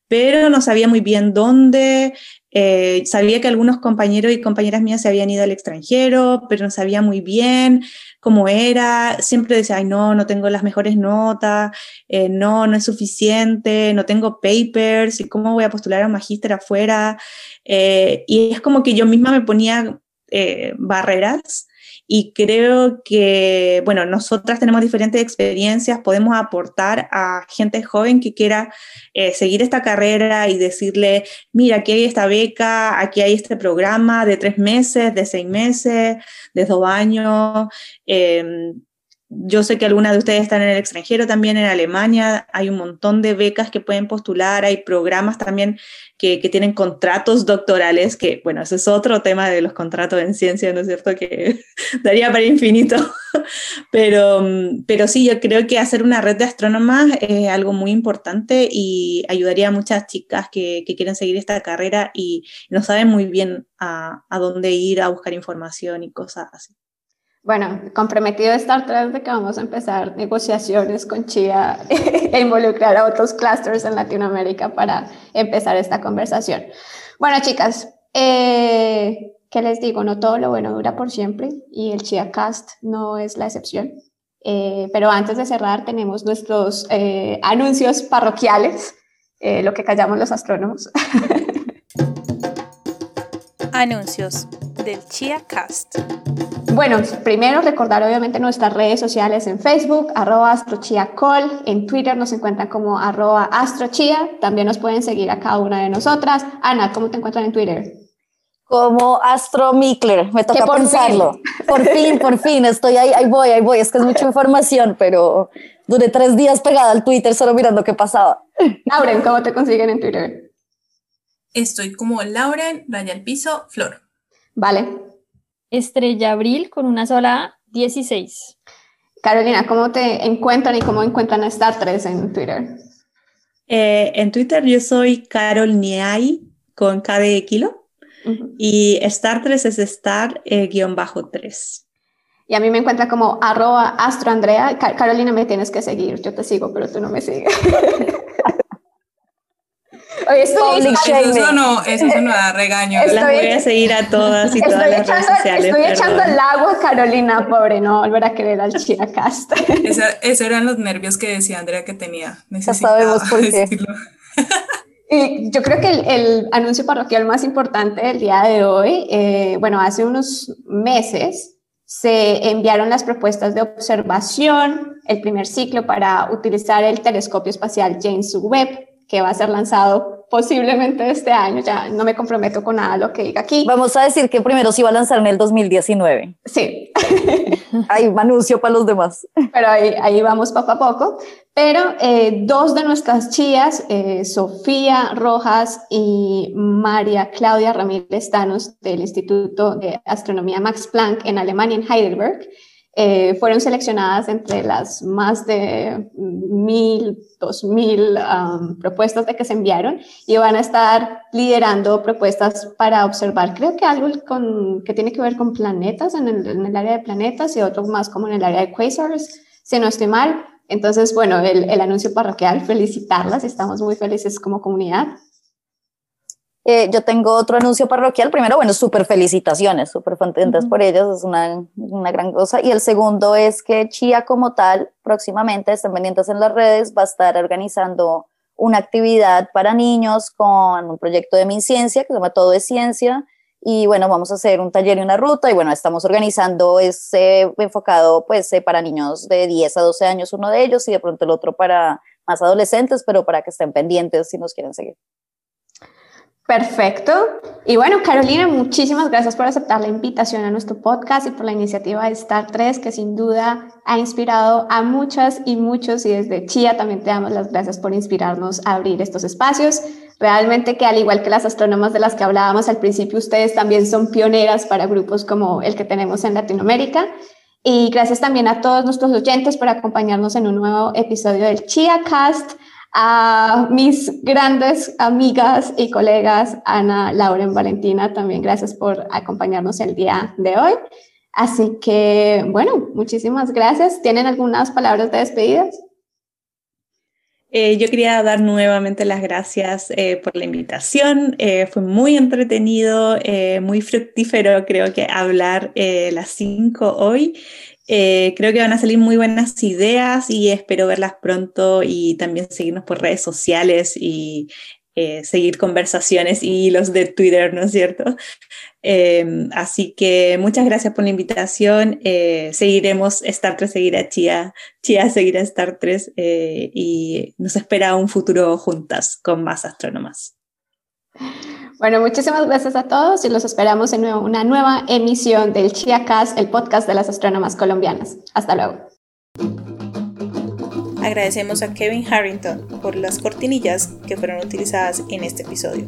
pero no sabía muy bien dónde, Eh, sabía que algunos compañeros y compañeras mías se habían ido al extranjero, pero no sabía muy bien cómo era. Siempre decía, ay, no, no tengo las mejores notas, eh, no, no es suficiente, no tengo papers, ¿y cómo voy a postular a un magíster afuera? Eh, y es como que yo misma me ponía barreras y creo que, bueno, nosotras tenemos diferentes experiencias, podemos aportar a gente joven que quiera eh, seguir esta carrera y decirle, mira, aquí hay esta beca, aquí hay este programa de tres meses, de seis meses, de dos años. Em, yo sé que algunas de ustedes están en el extranjero, también en Alemania, hay un montón de becas que pueden postular, hay programas también que, tienen contratos doctorales, que bueno, ese es otro tema de los contratos en ciencia, ¿no es cierto? Que (laughs) daría para infinito, (laughs) pero, pero sí, yo creo que hacer una red de astrónomas es algo muy importante y ayudaría a muchas chicas que, quieren seguir esta carrera y no saben muy bien a, a dónde ir a buscar información y cosas así. Bueno, comprometido estar tras de que vamos a empezar negociaciones con Chía (laughs) e involucrar a otros clusters en Latinoamérica para empezar esta conversación. Bueno, chicas, eh, ¿qué les digo? No todo lo bueno dura por siempre y el Chia Cast no es la excepción. Eh, pero antes de cerrar, tenemos nuestros eh, anuncios parroquiales, lo que callamos los astrónomos. (laughs) anuncios del Chia Cast. Bueno, primero recordar obviamente nuestras redes sociales en Facebook, arroba astrochiacol, en Twitter nos encuentran como arroba astrochia, también nos pueden seguir a cada una de nosotras. Ana, ¿cómo te encuentran en Twitter? Como Astro Mikler, me toca pensarlo. Por fin, por fin, estoy ahí, ahí voy, ahí voy, es que es mucha información, pero duré tres días pegada al Twitter solo mirando qué pasaba. Lauren, ¿cómo te consiguen en Twitter? Estoy como Lauren, raya al piso, flor. Vale, Estrella Abril con una sola 16. Carolina, ¿cómo te encuentran y cómo encuentran a Star 3 en Twitter? Eh, en Twitter yo soy Carol Niai con K de kilo y Star 3 es Star-3. Eh, y a mí me encuentra como arroba astroandrea. Carolina, me tienes que seguir. Yo te sigo, pero tú no me sigues. (laughs) eso, no, eso no da regaño. Las voy a seguir a todas y todas las redes sociales. Estoy echando el agua, Carolina, pobre, no volver a querer al Chiacast. Esos eran los nervios que decía Andrea que tenía. Ya sabemos por qué. (laughs) Y yo creo que el, anuncio parroquial más importante del día de hoy, eh, bueno, hace unos meses se enviaron las propuestas de observación, el primer ciclo para utilizar el telescopio espacial James Webb, que va a ser lanzado posiblemente este año, ya no me comprometo con nada lo que diga aquí. Vamos a decir que primero se iba a lanzar en el 2019. Sí. (laughs) Hay un anuncio para los demás. Pero ahí, ahí vamos poco a poco. Pero eh, dos de nuestras chías, eh, Sofía Rojas y María Claudia Ramírez Tanos del Instituto de Astronomía Max Planck en Alemania, en Heidelberg, eh, fueron seleccionadas entre las más de mil, dos mil um, propuestas de que se enviaron y van a estar liderando propuestas para observar, creo que algo con, que tiene que ver con planetas, en el, en el área de planetas y otro más como en el área de quasars, si no estoy mal. Entonces, bueno, el, el anuncio parroquial, felicitarlas, estamos muy felices como comunidad. Eh, yo tengo otro anuncio parroquial. Primero, bueno, súper felicitaciones, súper contentas por ellos, es una, una, gran cosa. Y el segundo es que Chía como tal, próximamente, estén pendientes en las redes, va a estar organizando una actividad para niños con un proyecto de Mi Ciencia, que se llama Todo es Ciencia. Y bueno, vamos a hacer un taller y una ruta. Y bueno, estamos organizando ese enfocado pues eh, para niños de 10 a 12 años, uno de ellos, y de pronto el otro para más adolescentes, pero para que estén pendientes si nos quieren seguir. Perfecto. Y bueno, Carolina, muchísimas gracias por aceptar la invitación a nuestro podcast y por la iniciativa de Star 3, que sin duda ha inspirado a muchas y muchos. Y desde Chía también te damos las gracias por inspirarnos a abrir estos espacios. Realmente que al igual que las astrónomas de las que hablábamos al principio, ustedes también son pioneras para grupos como el que tenemos en Latinoamérica. Y gracias también a todos nuestros oyentes por acompañarnos en un nuevo episodio del Chia Cast a mis grandes amigas y colegas, Ana, Lauren, Valentina, también gracias por acompañarnos el día de hoy. Así que, bueno, muchísimas gracias. ¿Tienen algunas palabras de despedidas? Eh, yo quería dar nuevamente las gracias eh, por la invitación. Eh, fue muy entretenido, muy fructífero, creo que hablar las cinco hoy. Creo que van a salir muy buenas ideas y espero verlas pronto y también seguirnos por redes sociales y seguir conversaciones y los de Twitter, ¿no es cierto? Em, así que muchas gracias por la invitación. Eh, seguiremos Star 3, seguirá Chia, Chia seguirá Star 3 eh, y nos espera un futuro juntas con más astrónomas. Bueno, muchísimas gracias a todos y los esperamos en una nueva emisión del ChiaCast, el podcast de las astrónomas colombianas. Hasta luego. Agradecemos a Kevin Harrington por las cortinillas que fueron utilizadas en este episodio.